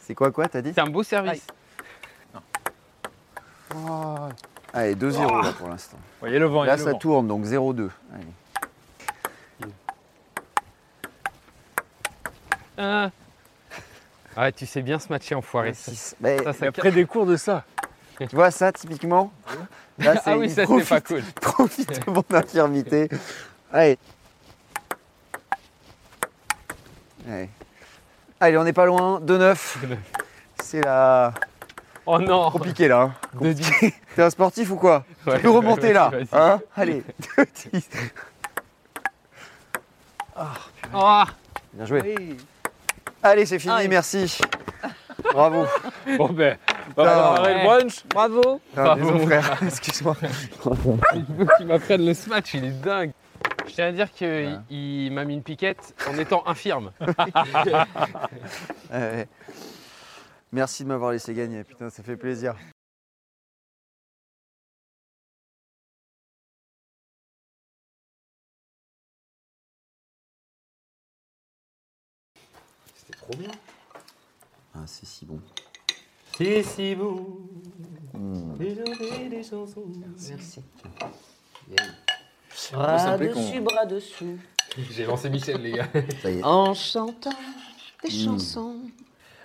C'est quoi, quoi, t'as dit? C'est un beau service. Allez, 2-0 là pour l'instant. Le vent, il y Là, le ça vent. tourne, donc 0-2. Allez. Ah. Ah, tu sais bien se matcher, enfoiré. Ça, Six. Mais, ça, Il y ça a près des cours de ça. tu vois ça, typiquement? Là, Ah oui, il ça, c'est profite, pas cool. profite de mon infirmité. Allez. Allez. Allez, on n'est pas loin. 2-9. C'est la... Oh non compliqué là. hein. T'es un sportif ou quoi Ouais. Tu peux remonter là. Hein Allez. 2-10. Oh Bien joué. Oui. Allez, c'est fini, Aïe. merci. Bravo. Bon ben, on Non. va préparer le brunch. Bravo. Ah, Bravo. désolé, frère. Excuse-moi. Il veut qu'il m'apprenne le smash, il est dingue. Je tiens à dire qu'il il m'a mis une piquette en étant infirme. Ouais. Merci de m'avoir laissé gagner, putain, ça fait plaisir. C'était trop bien. Ah, c'est si bon. C'est si beau. Mmh. des chansons. Merci. Bras dessus, bras dessous, J'ai lancé Michel, les gars. Ça y est. en chantant des Mm. chansons.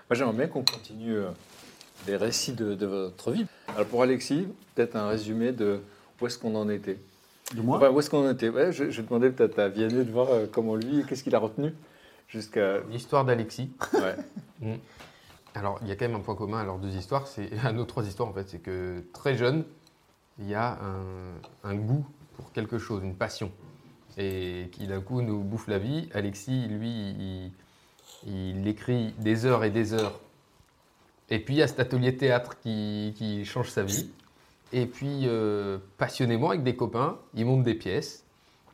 Moi, j'aimerais bien qu'on continue euh, les récits de, de votre vie. Alors, pour Alexis, peut-être un résumé de où est-ce qu'on en était. De moi Enfin, où est-ce qu'on en était? Ouais, je, je demandais peut-être à Vianney de voir euh, comment lui, qu'est-ce qu'il a retenu jusqu'à. L'histoire d'Alexis. Ouais. Alors, il y a quand même un point commun à leurs deux histoires, c'est à nos trois histoires en fait, c'est que très jeune, il y a un, un goût pour quelque chose, une passion, et qui d'un coup nous bouffe la vie. Alexis, lui, il, il écrit des heures et des heures, et puis il y a cet atelier théâtre qui, qui change sa vie, et puis euh, passionnément avec des copains, ils montent des pièces,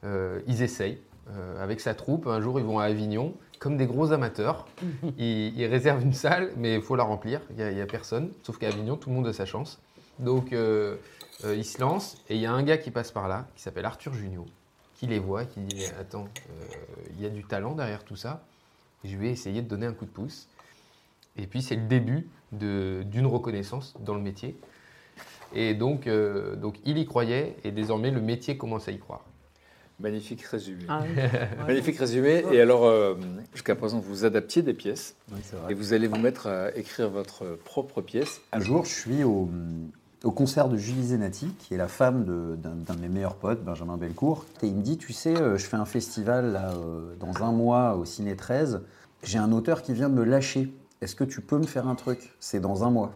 euh, ils essayent. euh, avec sa troupe, un jour ils vont à Avignon, comme des gros amateurs. Ils, ils réservent une salle, mais il faut la remplir. Il n'y a, personne. Sauf qu'à Avignon, tout le monde a sa chance. Donc, euh, ils se lancent. Et il y a un gars qui passe par là, qui s'appelle Arthur Junio, qui les voit, qui dit Attends, euh, il y a du talent derrière tout ça. Je vais essayer de donner un coup de pouce. Et puis, c'est le début d'une reconnaissance dans le métier. Et donc, euh, donc, il y croyait. Et désormais, le métier commence à y croire. Magnifique résumé. Ah oui. Magnifique résumé. Et alors, euh, jusqu'à présent, vous adaptiez des pièces Oui, c'est et vous allez vous mettre à écrire votre propre pièce. Un jour, je suis au, au concert de Julie Zenati, qui est la femme d'un de mes meilleurs potes, Benjamin Belcourt. Et il me dit, tu sais, euh, je fais un festival là, euh, dans un mois au Ciné 13. J'ai un auteur qui vient de me lâcher. Est-ce que tu peux me faire un truc? C'est dans un mois.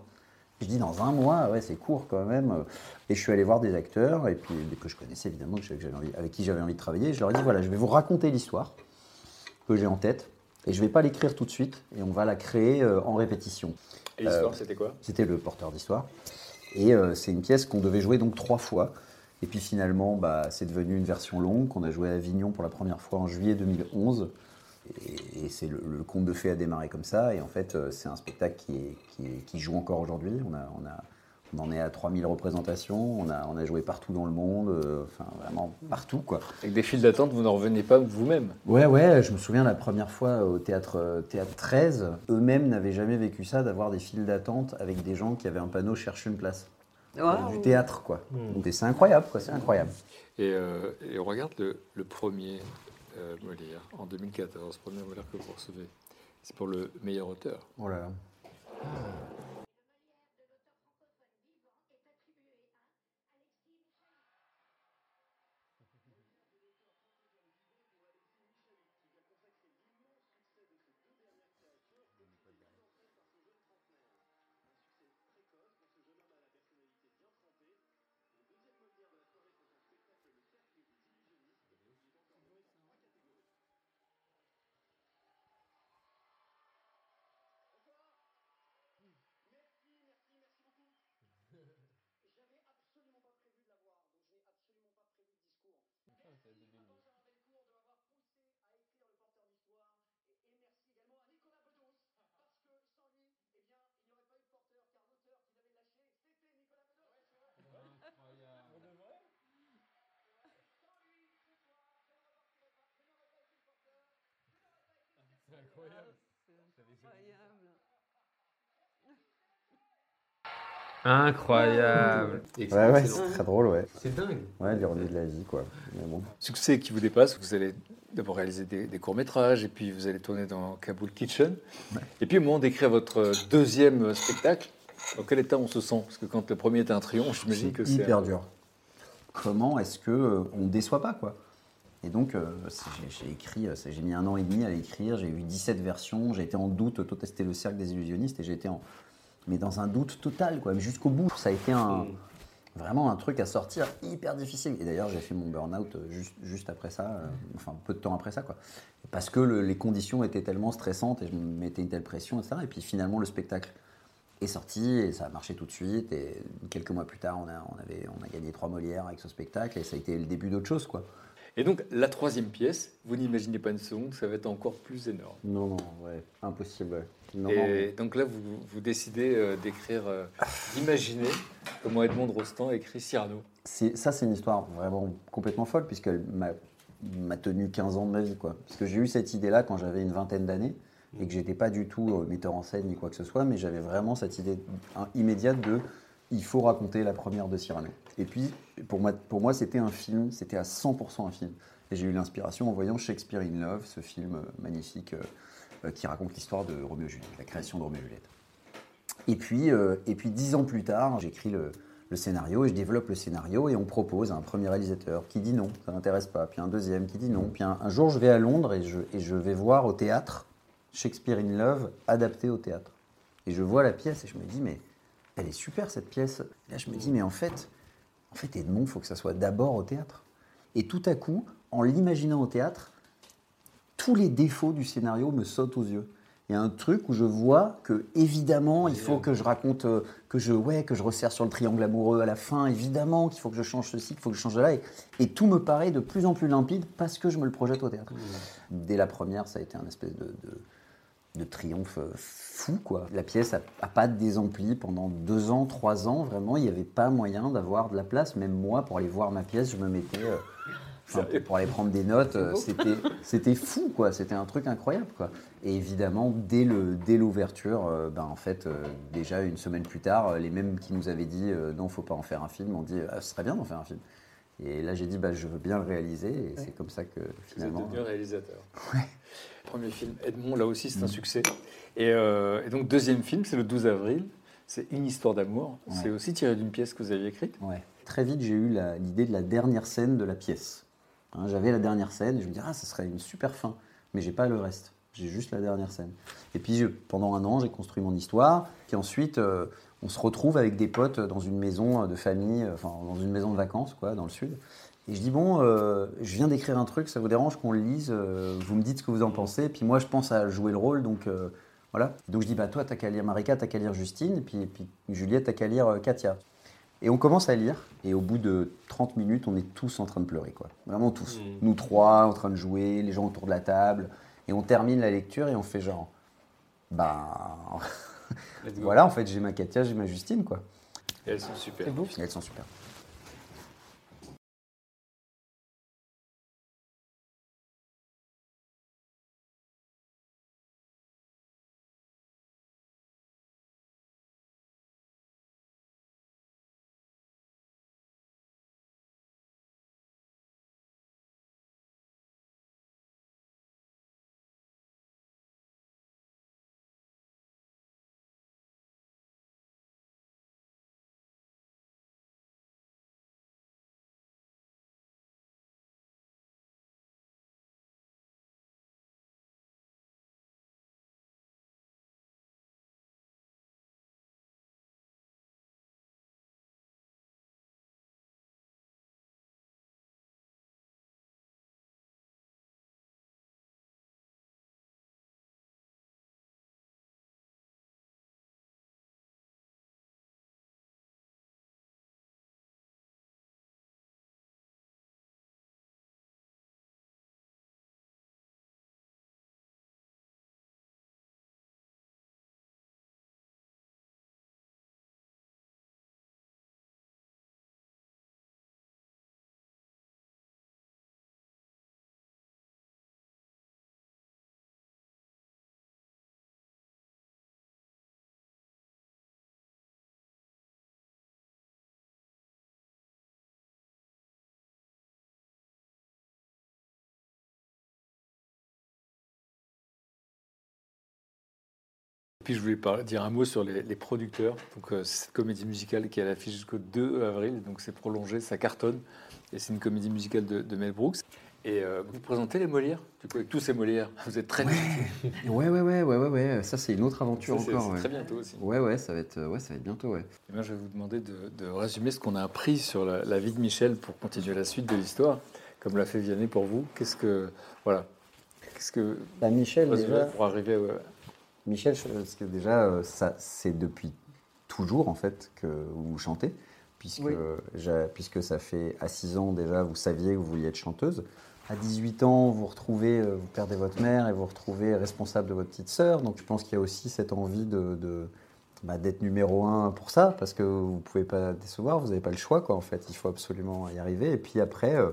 Je dis dans un mois, ouais, c'est court quand même. Et je suis allé voir des acteurs, et puis que je connaissais évidemment, que j'avais envie- avec qui j'avais envie de travailler. Je leur ai dit voilà, je vais vous raconter l'histoire que j'ai en tête, et je vais pas l'écrire tout de suite, et on va la créer euh, en répétition. Et l'histoire, c'était quoi? C'était le porteur d'histoire. Et euh, c'est une pièce qu'on devait jouer donc trois fois. Et puis finalement, bah, c'est devenu une version longue qu'on a jouée à Avignon pour la première fois en juillet 2011. Et, c'est le, le conte de fées a démarré comme ça. Et en fait, euh, c'est un spectacle qui, joue encore aujourd'hui. On, a, on en est à 3000 représentations. On a, on a joué partout dans le monde. euh, Enfin, vraiment partout, quoi. Avec des files d'attente, vous n'en revenez pas vous-même. Ouais, ouais, je me souviens la première fois au théâtre, euh, théâtre 13, eux-mêmes n'avaient jamais vécu ça, d'avoir des files d'attente avec des gens qui avaient un panneau cherche une place. Du théâtre, quoi. Hmm. Donc c'est incroyable, quoi, c'est incroyable. Et, euh, et on regarde le, le premier euh, Molière en 2014, premier Molière que vous recevez. C'est pour le meilleur auteur. Oh là là. Incroyable. Incroyable. Incroyable. Ouais, ouais, c'est très drôle, ouais. C'est dingue. Ouais, l'ironie de la vie, quoi. Mais bon. Succès qui vous dépasse, vous allez d'abord réaliser des, des courts-métrages, et puis vous allez tourner dans Kaboul Kitchen. Et puis au moment d'écrire votre deuxième spectacle, dans quel état on se sent? Parce que quand le premier était un triomphe, j'imagine que c'est... hyper dur. Comment est-ce que euh, on ne déçoit pas, quoi? Et donc, euh, j'ai écrit, euh, j'ai mis un an et demi à l'écrire, j'ai eu 17 versions, j'ai été en doute, toi c'était le cercle des illusionnistes, et j'ai été en... Mais dans un doute total, quoi, jusqu'au bout. Ça a été un... Vraiment un truc à sortir hyper difficile. Et d'ailleurs, j'ai fait mon burn-out euh, juste, juste après ça, euh, enfin peu de temps après ça, quoi. Parce que le- les conditions étaient tellement stressantes et je me mettais une telle pression, etc. Et puis finalement, le spectacle est sorti et ça a marché tout de suite. Et quelques mois plus tard, on a, on avait, on a gagné trois Molières avec ce spectacle et ça a été le début d'autre chose, quoi. Et donc, la troisième pièce, vous n'imaginez pas une seconde, ça va être encore plus énorme. Non, non, ouais, impossible. ouais. Non, non, Et donc là, vous, vous décidez euh, d'écrire, euh, d'imaginer comment Edmond Rostand écrit Cyrano. Ça, c'est une histoire vraiment complètement folle, puisqu'elle m'a m'a tenu 15 ans de ma vie. Quoi. Parce que j'ai eu cette idée-là quand j'avais une vingtaine d'années, et que j'étais pas du tout euh, metteur en scène ni quoi que ce soit, mais j'avais vraiment cette idée hein, immédiate de il faut raconter la première de Cyrano. Et puis, pour moi, pour moi c'était un film, c'était à 100% un film. Et j'ai eu l'inspiration en voyant Shakespeare in Love, ce film euh, magnifique euh, euh, qui raconte l'histoire de Roméo et Juliette, la création de Roméo et Juliette. Et puis, et puis dix ans plus tard, j'écris le, scénario et je développe le scénario et on propose à un premier réalisateur qui dit non, ça m'intéresse pas, puis un deuxième qui dit non, puis un, un jour je vais à Londres et je, et je vais voir au théâtre Shakespeare in Love adapté au théâtre. Et je vois la pièce et je me dis mais elle est super cette pièce. Et là je me dis mais en fait, en fait Edmond, il faut que ça soit d'abord au théâtre. Et tout à coup, en l'imaginant au théâtre, tous les défauts du scénario me sautent aux yeux. Il y a un truc où je vois que évidemment il faut que je raconte euh, que je ouais que je resserre sur le triangle amoureux à la fin évidemment qu'il faut que je change ceci qu'il faut que je change cela et, et tout me paraît de plus en plus limpide parce que je me le projette au théâtre. Dès la première ça a été un espèce de, de, de triomphe euh, fou quoi. La pièce a, a pas de désampli pendant deux ans trois ans vraiment il n'y avait pas moyen d'avoir de la place même moi pour aller voir ma pièce je me mettais euh, Enfin, pour- aller prendre des notes, euh, c'était c'était fou quoi, c'était un truc incroyable quoi. Et évidemment dès le dès l'ouverture, euh, ben en fait déjà une semaine plus tard, les mêmes qui nous avaient dit non faut pas en faire un film, ont dit ah, ce serait bien d'en faire un film. Et là j'ai dit bah je veux bien le réaliser et c'est comme ça que Vous êtes finalement. devenu réalisateur. Premier film, Edmond, là aussi, c'est un succès. Et, euh, et donc, deuxième film, c'est le 12 avril. C'est Une histoire d'amour. Ouais. C'est aussi tiré d'une pièce que vous aviez écrite. Ouais. Très vite, j'ai eu l'idée de la dernière scène de la pièce. Hein, J'avais la dernière scène et je me disais, ah, ça serait une super fin. Mais j'ai pas le reste. J'ai juste la dernière scène. Et puis, je- pendant un an, j'ai construit mon histoire. Puis ensuite, euh, on se retrouve avec des potes dans une maison de famille, euh, enfin, dans une maison de vacances, quoi, dans le sud. Et je dis, bon, euh, je viens d'écrire un truc, ça vous dérange qu'on le lise euh, Vous me dites ce que vous en pensez. Et puis moi, je pense à jouer le rôle, donc euh, voilà. Donc je dis, bah toi, t'as qu'à lire Marika, t'as qu'à lire Justine. Et puis, et puis Juliette, t'as qu'à lire euh, Katia. Et on commence à lire, et au bout de 30 minutes, on est tous en train de pleurer, quoi. Vraiment tous. Nous trois, en train de jouer, les gens autour de la table. Et on termine la lecture et on fait genre, bah. Voilà, en fait, j'ai ma Katia, j'ai ma Justine, quoi. Et elles sont super. Et elles sont super. Puis je voulais parler- dire un mot sur les, les producteurs. Donc euh, c'est cette comédie musicale qui est à l'affiche jusqu'au 2 avril, donc c'est prolongé, ça cartonne. Et c'est une comédie musicale de, de Mel Brooks. Et euh, vous présentez les Molières, du coup avec tous ces Molières, vous êtes très Ouais, ouais, ouais, ouais, ouais, ouais, ouais. Ça, c'est une autre aventure Ça, encore. ouais. très bientôt aussi. Ouais, ouais, ça va être, ouais, ça va être bientôt, ouais. Bien, je vais vous demander de, de résumer ce qu'on a appris sur la, la vie de Michel pour continuer la suite de l'histoire, comme l'a fait Vianney pour vous. Qu'est-ce que voilà, qu'est-ce que Bah, Michel, déjà, pour arriver euh, Michel, parce que déjà, euh, ça, c'est depuis toujours en fait que vous chantez, puisque, Oui. puisque ça fait à 6 ans déjà, vous saviez que vous vouliez être chanteuse. À 18 ans, vous retrouvez, euh, vous perdez votre mère et vous retrouvez responsable de votre petite sœur. Donc je pense qu'il y a aussi cette envie de, de- bah, d'être numéro un pour ça, parce que vous ne pouvez pas décevoir, vous n'avez pas le choix, quoi, en fait. Il faut absolument y arriver. Et puis après, euh,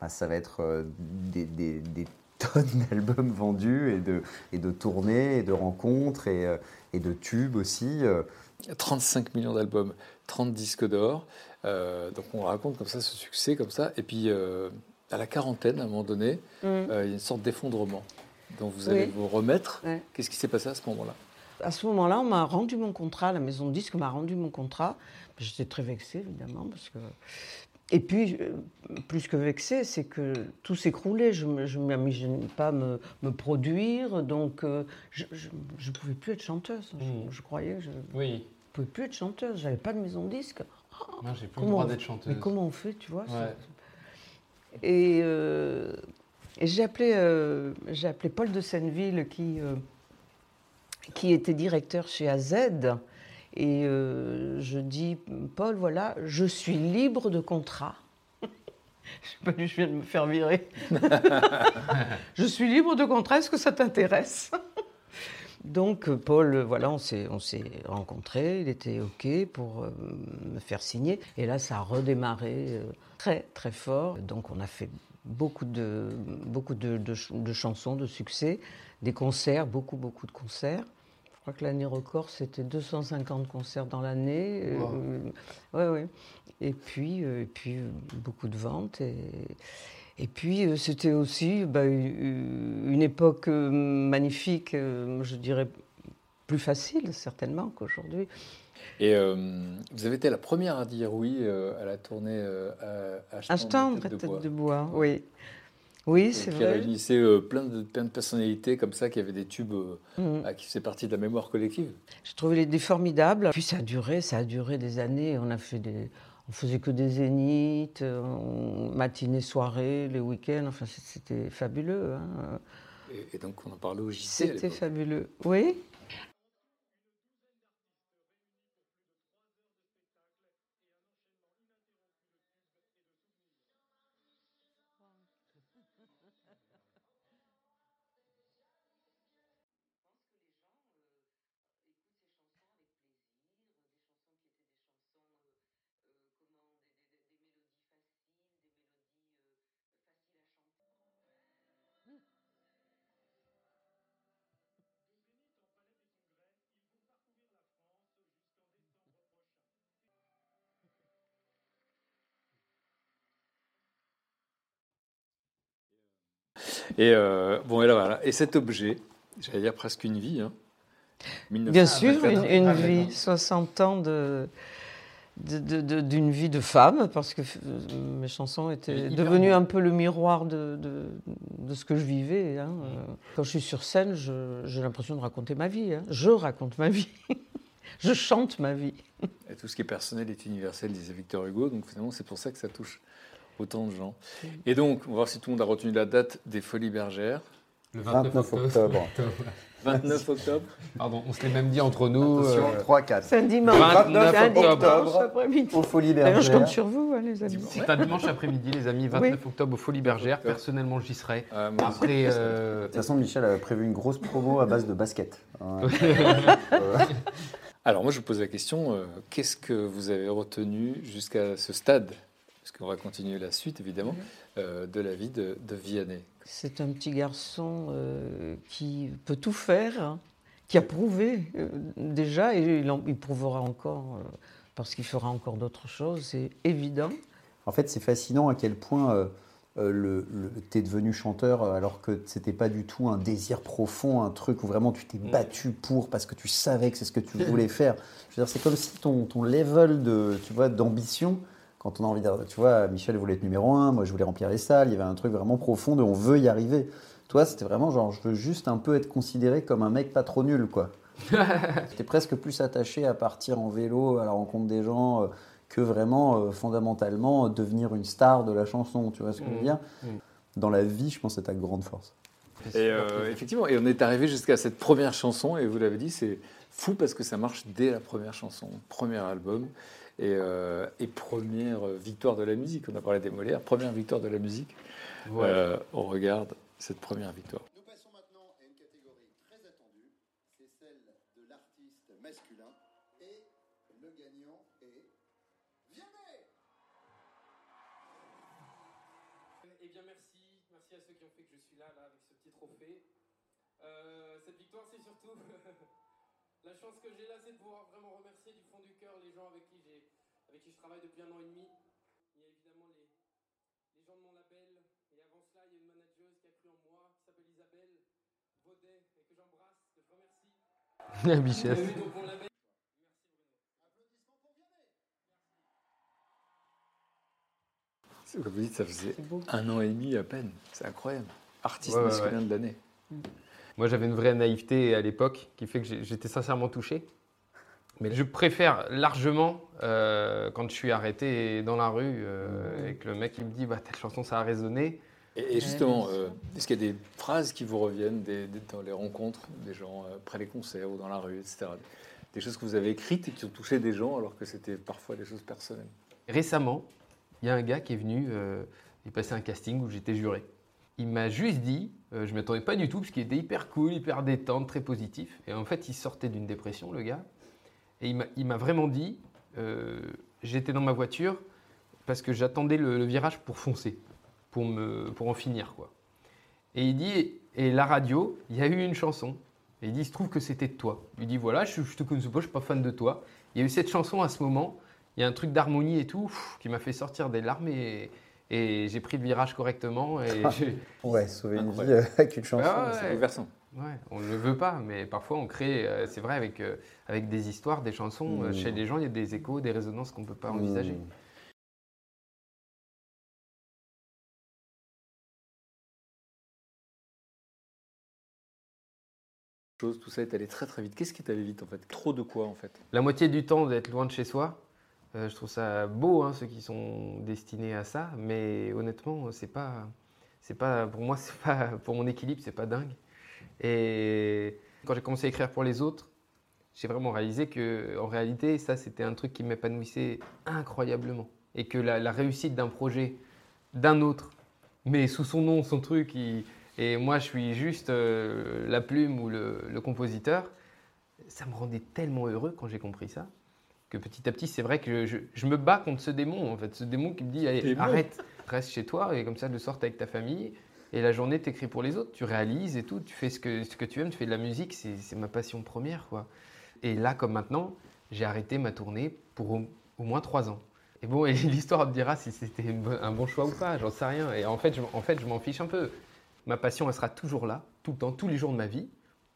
bah, ça va être euh, des, des- des tonnes d'albums vendus et de, et de tournées et de rencontres et, euh, et de tubes aussi. euh. 35 millions d'albums, 30 disques d'or. Euh, donc on raconte comme ça ce succès comme ça. Et puis euh, à la quarantaine, à un moment donné, Mm. euh, il y a une sorte d'effondrement. dont vous allez Oui. vous remettre. Ouais. Qu'est-ce qui s'est passé à ce moment-là? À ce moment-là, on m'a rendu mon contrat, la maison de disques m'a rendu mon contrat. J'étais très vexée, évidemment, parce que... Et puis, plus que vexée, c'est que tout s'écroulait. Je ne m'imaginais pas me, me produire, donc euh, je ne pouvais plus être chanteuse. Je, Mm. je croyais que je ne Oui. pouvais plus être chanteuse. J'avais pas de maison de disques. Non, j'ai plus le Comment droit d'être chanteuse. Mais comment on fait, tu vois Ouais. Et, euh, et j'ai appelé, euh, appelé Paul de Senneville qui, qui était directeur chez AZ. Et euh, je dis, Paul, voilà, je suis libre de contrat. je sais pas, je viens de me faire virer. je suis libre de contrat, est-ce que ça t'intéresse? Donc, euh, Paul, euh, voilà, on s'est, on s'est rencontrés, il était OK pour euh, me faire signer. Et là, ça a redémarré euh, très, très fort. Donc, on a fait beaucoup de, beaucoup de, de chansons, de succès, des concerts, beaucoup, beaucoup de concerts. Je crois que l'année record, c'était 250 concerts dans l'année. Euh, Wow. ouais, ouais. Et puis, euh, et puis euh, beaucoup de ventes. Et, et puis, euh, c'était aussi bah, une époque euh, magnifique, euh, je dirais plus facile certainement qu'aujourd'hui. Et euh, vous avez été la première à dire oui euh, à la tournée euh, à, à Instant, de Tête de Bois. de bois, oui. Oui, c'est qui vrai. réunissait euh, plein, de, plein de personnalités comme ça, qui avaient des tubes euh, ah, qui faisaient partie de la mémoire collective. J'ai trouvé les des formidables. Puis ça a duré, ça a duré des années. On a fait des, on faisait que des zéniths, matinées, soirées, les week-ends. Enfin, c'était fabuleux. hein. Et, et donc on en parlait au JC. C'était fabuleux. Oui. Et euh, bon, et là voilà. Et cet objet, j'allais dire presque une vie. Hein. Bien 1900. sûr, Ah, une, Ah, vie, d'accord. 60 ans de d'une vie de femme, parce que euh, mes chansons étaient devenues un peu le miroir de, de, de ce que je vivais. hein. Quand je suis sur scène, j'ai l'impression de raconter ma vie. hein. Je raconte ma vie. je chante ma vie. Et tout ce qui est personnel est universel, disait Victor Hugo. Donc finalement, c'est pour ça que ça touche autant de gens. Et donc, on va voir si tout le monde a retenu la date des Folies Bergères. Le 29 octobre. 29 octobre. Pardon, on se l'est même dit entre nous. Attention, euh, 3, 4. C'est un dimanche. 29 C'est un dimanche octobre. après-midi. Aux Folies D'ailleurs, je Bergères. compte sur vous, hein, les amis. C'est un dimanche après-midi, les amis, 29 octobre aux Folies Bergères. Personnellement, j'y serai. Ah. Après, euh, De toute façon, Michel avait prévu une grosse promo à base de basket. Hein. Alors moi, je vous pose la question, euh, qu'est-ce que vous avez retenu jusqu'à ce stade Parce qu'on va continuer la suite, évidemment, euh, de la vie de, de Vianney. C'est un petit garçon euh, qui peut tout faire, hein, qui a prouvé euh, déjà, et il, en- il prouvera encore, euh, parce qu'il fera encore d'autres choses, c'est évident. En fait, c'est fascinant à quel point le, le- t'es devenu chanteur alors que c'était pas du tout un désir profond, un truc où vraiment tu t'es Mm. battu pour parce que tu savais que c'est ce que tu voulais faire. Je veux dire, c'est comme si ton, ton level de, tu vois, d'ambition, quand on a envie de, tu vois, Michel voulait être numéro un, moi je voulais remplir les salles, il y avait un truc vraiment profond de on veut y arriver. Toi, c'était vraiment genre, je veux juste un peu être considéré comme un mec pas trop nul, quoi. J'étais presque plus attaché à partir en vélo à la rencontre des gens euh, que vraiment, euh, fondamentalement, devenir une star de la chanson. Tu vois ce que je veux Mhm. dire? Mhm. Dans la vie, je pense que c'est ta grande force. Et euh, effectivement, et on est arrivé jusqu'à cette première chanson, et vous l'avez dit, c'est fou parce que ça marche dès la première chanson, premier album, et, euh, et première victoire de la musique. On a parlé des Molières, première victoire de la musique. Ouais. Euh, on regarde cette première victoire. Nous passons maintenant à une catégorie très attendue, c'est celle de l'artiste masculin. Et le gagnant est Vianney Eh bien merci, merci à ceux qui ont fait que je suis là, là avec ce petit trophée. Euh, cette victoire c'est surtout la chance que j'ai là c'est de pouvoir vraiment remercier du fond du cœur les gens avec qui, j'ai, avec qui je travaille depuis un an et demi. Il y a évidemment les, les gens de mon label et avant cela il y a une manageuse qui a cru en moi, qui s'appelle Isabelle Baudet et que j'embrasse, que je remercie. Michel. Il y a eu donc mon label. C'est Comme vous dites, ça faisait un an et demi à peine. C'est incroyable. Artiste Ouais, masculin ouais. de l'année. Moi, j'avais une vraie naïveté à l'époque qui fait que j'étais sincèrement touché. Mais je préfère largement euh, quand je suis arrêté dans la rue euh, et que le mec il me dit bah, telle chanson ça a résonné. Et, et justement, euh, est-ce qu'il y a des phrases qui vous reviennent des- des- dans les rencontres des gens, euh, après les concerts ou dans la rue, etc. Des choses que vous avez écrites et qui ont touché des gens alors que c'était parfois des choses personnelles? Récemment, il y a un gars qui est venu, euh, il passait un casting où j'étais juré. Il m'a juste dit, euh, je ne m'attendais pas du tout, parce qu'il était hyper cool, hyper détente, très positif. Et en fait, il sortait d'une dépression, le gars. Et il m'a- vraiment dit, euh, j'étais dans ma voiture parce que j'attendais le, le virage pour foncer, pour, me, pour en finir. quoi. Et il dit, et la radio, il y a eu une chanson. Et il dit, il se trouve que c'était de toi. Il dit, voilà, je, je te connais pas, je suis pas fan de toi. Il y a eu cette chanson à ce moment, il y a un truc d'harmonie et tout, pff, qui m'a fait sortir des larmes et, et j'ai pris le virage correctement. Et j'ai- Ouais, sauver une vie euh, avec une chanson. Ah ouais. c'est- C'est bouleversant. Ouais, on ne le veut pas, mais parfois on crée, euh, c'est vrai, avec, euh, avec des histoires, des chansons. euh, Mmh. chez les gens, il y a des échos, des résonances qu'on ne peut pas envisager. Mmh. Chose, tout ça est allé très très vite. Qu'est-ce qui est allé vite en fait? Trop de quoi en fait? La moitié du temps d'être loin de chez soi, euh, je trouve ça beau, hein, ceux qui sont destinés à ça, mais honnêtement, c'est pas, c'est pas, pour moi, c'est pas, pour mon équilibre, c'est pas dingue. Et quand j'ai commencé à écrire pour les autres, j'ai vraiment réalisé que, en réalité, ça, c'était un truc qui m'épanouissait incroyablement, et que la, la réussite d'un projet, d'un autre, mais sous son nom, son truc, il- et moi, je suis juste euh, la plume ou le, le compositeur ça me rendait tellement heureux quand j'ai compris ça que petit à petit, c'est vrai que je, me bats contre ce démon, en fait, ce démon qui me dit allez, arrête, reste chez toi et comme ça, le soir, t'es avec ta famille et la journée, t'écris pour les autres, tu réalises et tout, tu fais ce que, ce que tu aimes, tu fais de la musique, c'est ma passion première, quoi. Et là, comme maintenant, j'ai arrêté ma tournée pour au, moins trois ans. Et bon, et l'histoire te dira si c'était un bon choix ou pas, j'en sais rien. Et en fait, je, fait, m'en fiche un peu. Ma passion, elle sera toujours là, tout le temps, tous les jours de ma vie,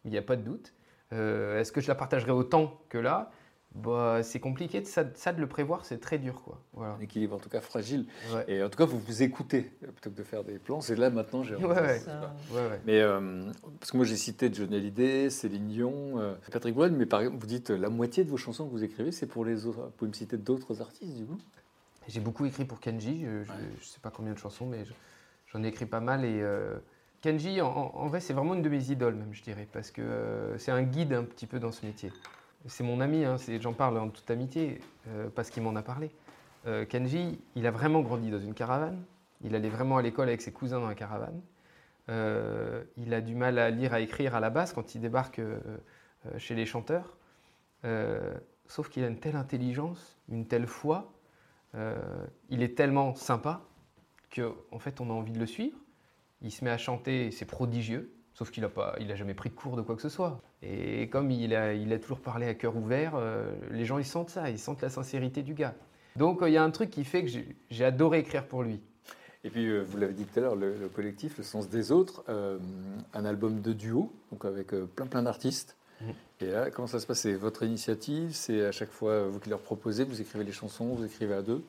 il n'y a pas de doute. Euh, Est-ce que je la partagerai autant que là? Bah, C'est compliqué, de ça, ça de le prévoir, c'est très dur. Quoi. Voilà. Un équilibre en tout cas fragile. Ouais. Et en tout cas, vous vous écoutez plutôt que de faire des plans. C'est là maintenant, j'ai Ouais, ouais. Mais euh, parce que moi j'ai cité Johnny Hallyday, Céline Dion, euh, Patrick Bruel, mais par exemple, vous dites la moitié de vos chansons que vous écrivez, c'est pour les autres. Vous pouvez me citer d'autres artistes du coup? J'ai beaucoup écrit pour Kenji, je ne sais pas combien de chansons, mais je- j'en ai écrit pas mal. Et euh, Kenji, en, en- en vrai, c'est vraiment une de mes idoles, même, je dirais, parce que euh, c'est un guide un petit peu dans ce métier. C'est mon ami, hein, j'en parle en toute amitié, euh, parce qu'il m'en a parlé. Euh, Kenji, il a vraiment grandi dans une caravane. Il allait vraiment à l'école avec ses cousins dans la caravane. Euh, il a du mal à lire, à écrire à la base quand il débarque chez les chanteurs. Sauf qu'il a une telle intelligence, une telle foi, il est tellement sympa que en fait on a envie de le suivre. Il se met à chanter, c'est prodigieux, sauf qu'il n'a pas, il a jamais pris de cours de quoi que ce soit. Et comme il a, il a toujours parlé à cœur ouvert, euh, les gens ils sentent ça, ils sentent la sincérité du gars. Donc euh, il y a un truc qui fait que j'ai- adoré écrire pour lui. Et puis, euh, vous l'avez dit tout à l'heure, le, le collectif, le sens des autres, un album de duo, donc avec plein plein d'artistes. Mhm. Et là, comment ça se passe? C'est votre initiative? C'est à chaque fois vous qui leur proposez Vous écrivez les chansons Vous écrivez à deux?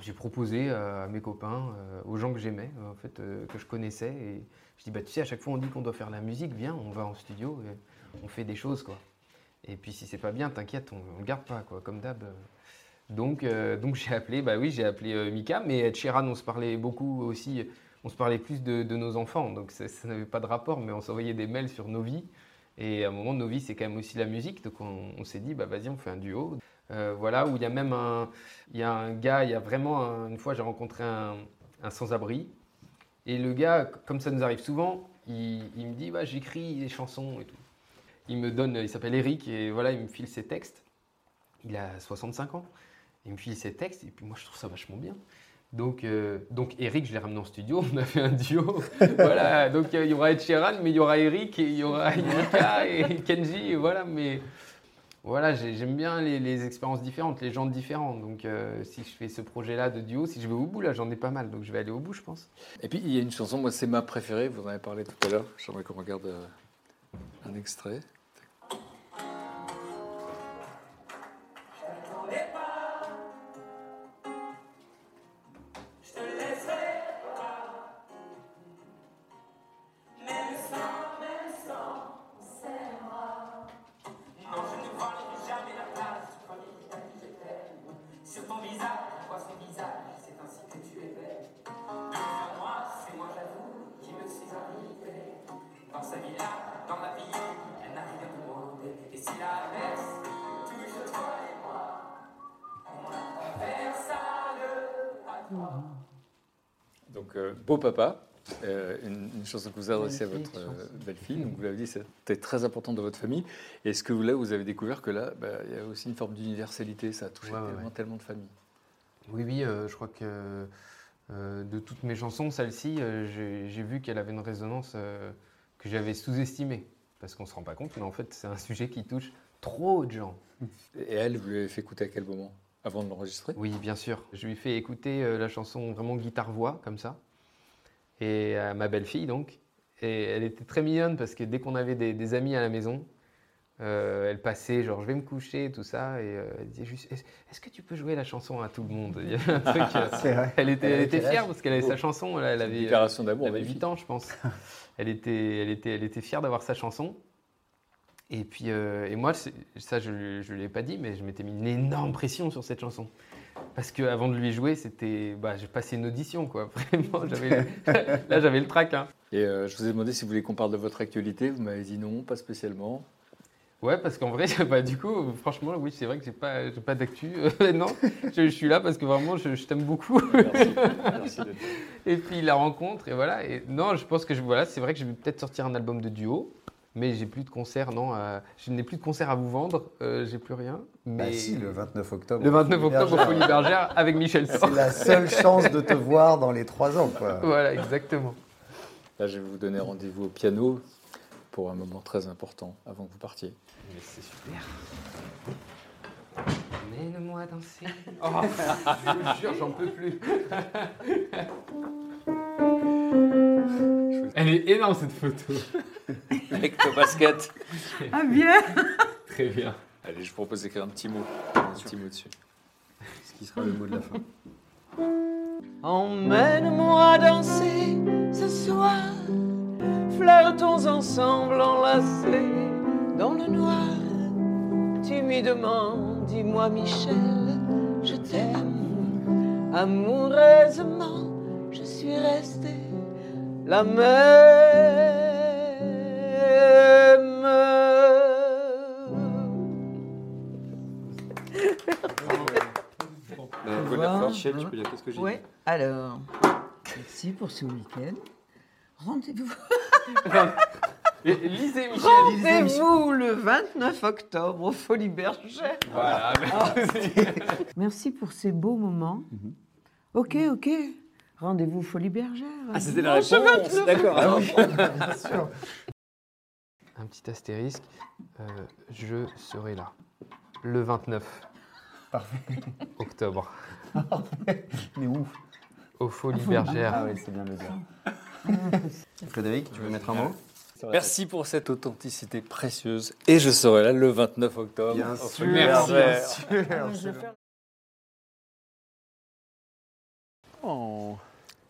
J'ai proposé à mes copains, aux gens que j'aimais, en fait, que je connaissais, et je dis bah tu sais, à chaque fois on dit qu'on doit faire la musique, viens, on va en studio, et on fait des choses quoi. Et puis si c'est pas bien, t'inquiète, on, le garde pas quoi, comme d'hab. Donc euh, donc j'ai appelé, bah oui, j'ai appelé euh, Mika, mais Sheeran, on se parlait beaucoup aussi, on se parlait plus de, nos enfants, donc ça, n'avait pas de rapport, mais on s'envoyait des mails sur nos vies. Et à un moment, nos vies, c'est quand même aussi la musique, donc on, s'est dit, bah vas-y, on fait un duo. Euh, voilà, où il y a même un, y a un gars, il y a vraiment, un- une fois j'ai rencontré un sans-abri, et le gars, comme ça nous arrive souvent, il, il me dit, bah, j'écris des chansons et tout. Il me donne, il s'appelle Eric, et voilà, il me file ses textes. Il a 65 ans. Il me file ses textes, et puis moi je trouve ça vachement bien. Donc, euh, donc Eric, je l'ai ramené en studio, on a fait un duo. voilà, donc euh, il y aura Ed Sheeran, mais il y aura Eric, et il y aura Mika et Kenji, et voilà, mais voilà, j'ai- j'aime bien les, les expériences différentes, les gens différents. Donc euh, si je fais ce projet-là de duo, si je vais au bout, là j'en ai pas mal, donc je vais aller au bout, je pense. Et puis, il y a une chanson, moi, c'est ma préférée. Vous en avez parlé tout à l'heure. J'aimerais qu'on regarde euh, un extrait. Vous adressez à votre euh, belle-fille. Donc, vous l'avez dit, c'était très important dans votre famille. Est-ce que vous, là, vous avez découvert que là, bah, il y a aussi une forme d'universalité Ça a touché Ouais, tellement, ouais. tellement de familles. Oui, oui, euh, je crois que euh, de toutes mes chansons, celle-ci, euh, j'ai j'ai vu qu'elle avait une résonance euh, que j'avais sous-estimée. Parce qu'on ne se rend pas compte, mais en fait, c'est un sujet qui touche trop de gens. Et elle, vous l'avez fait écouter à quel moment? Avant de l'enregistrer? Oui, bien sûr. Je lui ai fait écouter euh, la chanson vraiment guitare-voix, comme ça. Et à ma belle-fille, donc. Et elle était très mignonne parce que dès qu'on avait des, des amis à la maison, euh, elle passait, genre, je vais me coucher, tout ça. Et euh, elle disait juste, est-ce que tu peux jouer la chanson à tout le monde? Il y avait un truc. euh, vrai. elle était, Elle fière parce qu'elle avait sa chanson. Elle, elle C'est une avait, déclaration d'amour. elle avait magnifique. 8 ans, je pense. elle, était, elle, était, elle était fière d'avoir sa chanson. Et puis, euh, et moi, ça, je ne lui ai pas dit, mais je m'étais mis une énorme pression sur cette chanson. Parce qu'avant de lui jouer, c'était, bah, j'ai passé une audition, quoi. Vraiment, j'avais, là, j'avais le trac. hein. Et euh, je vous ai demandé si vous voulez qu'on parle de votre actualité. Vous m'avez dit non, pas spécialement. Ouais, parce qu'en vrai, bah, du coup, franchement, oui, c'est vrai que j'ai pas, j'ai pas d'actu. Euh, non, je, je suis là parce que vraiment, je, je t'aime beaucoup. Merci. Merci. Et puis la rencontre, et voilà. Et non, je pense que je, voilà, c'est vrai que je vais peut-être sortir un album de duo, mais j'ai plus de concerts, non. euh, je n'ai plus de concerts à vous vendre, euh, j'ai plus rien. Mais Bah si, le 29 octobre. le 29 Folie octobre au Bergère. Folie Bergère avec Michel. C'est la seule chance de te voir dans les trois ans, quoi. Voilà, exactement. Là, je vais vous donner rendez-vous au piano pour un moment très important avant que vous partiez. Mais c'est super. Mène-moi danser. Oh, je te jure, j'en peux plus. Elle est énorme cette photo. Avec ton basket. Ah bien Très bien. Allez, je vous propose d'écrire un petit mot. Un petit mot dessus. Ce qui sera le mot de la fin. Emmène-moi danser ce soir, flirtons ensemble enlacés dans le noir. Timidement, dis-moi Michel, je t'aime. Amoureusement, je suis restée la même. Michel, tu peux dire qu'est-ce que j'ai Oui, alors, merci pour ce week-end. Rendez-vous Lisez Michel. Rendez-vous le 29 octobre au Folie Bergère. Voilà. merci. Merci pour ces beaux moments. Ok, ok. Rendez-vous Folie Bergère. Ah, c'était la réponse D'accord. Ah oui, bien sûr. Un petit astérisque. euh, je serai là le 29 Parfait. octobre. Mais où Aux Folies Bergères. Ah oui, c'est bien de le dire. Frédéric, tu veux mettre un mot? Merci pour cette authenticité précieuse. Et je serai là le 29 octobre. Bien au sûr, merci, Bergères. Oh,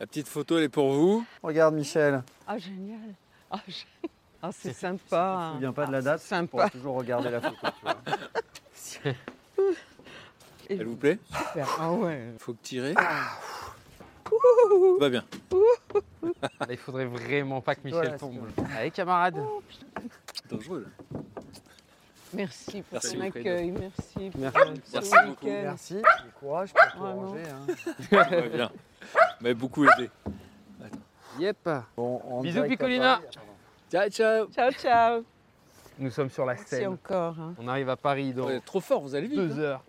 La petite photo, elle est pour vous. Regarde Michel, Ah, génial. Ah, je- ah, c'est tu te sympa. souviens pas de la date Sympa. Tu pourras toujours regarder la photo. Tu vois. Elle vous plaît? Super. Ah ouais. Faut que tirer. Tout va bien. Là, il faudrait vraiment pas que Michel Voilà, tombe. c'est Allez, camarade. Dangereux là. Merci pour Merci, ton accueil. Merci. pour Merci. beaucoup. Merci, du courage pour tout Vraiment. ranger. hein. Bien. Mais beaucoup aidé. Yep. Bon, Bisous. Paris. Ciao, ciao. Ciao, ciao. Nous sommes sur la Merci Seine. encore. hein. On arrive à Paris dans Vous êtes trop fort, vous allez vite. deux hein. heures.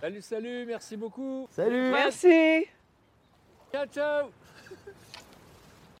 Salut, salut, merci beaucoup. Salut Merci. Ciao, ciao.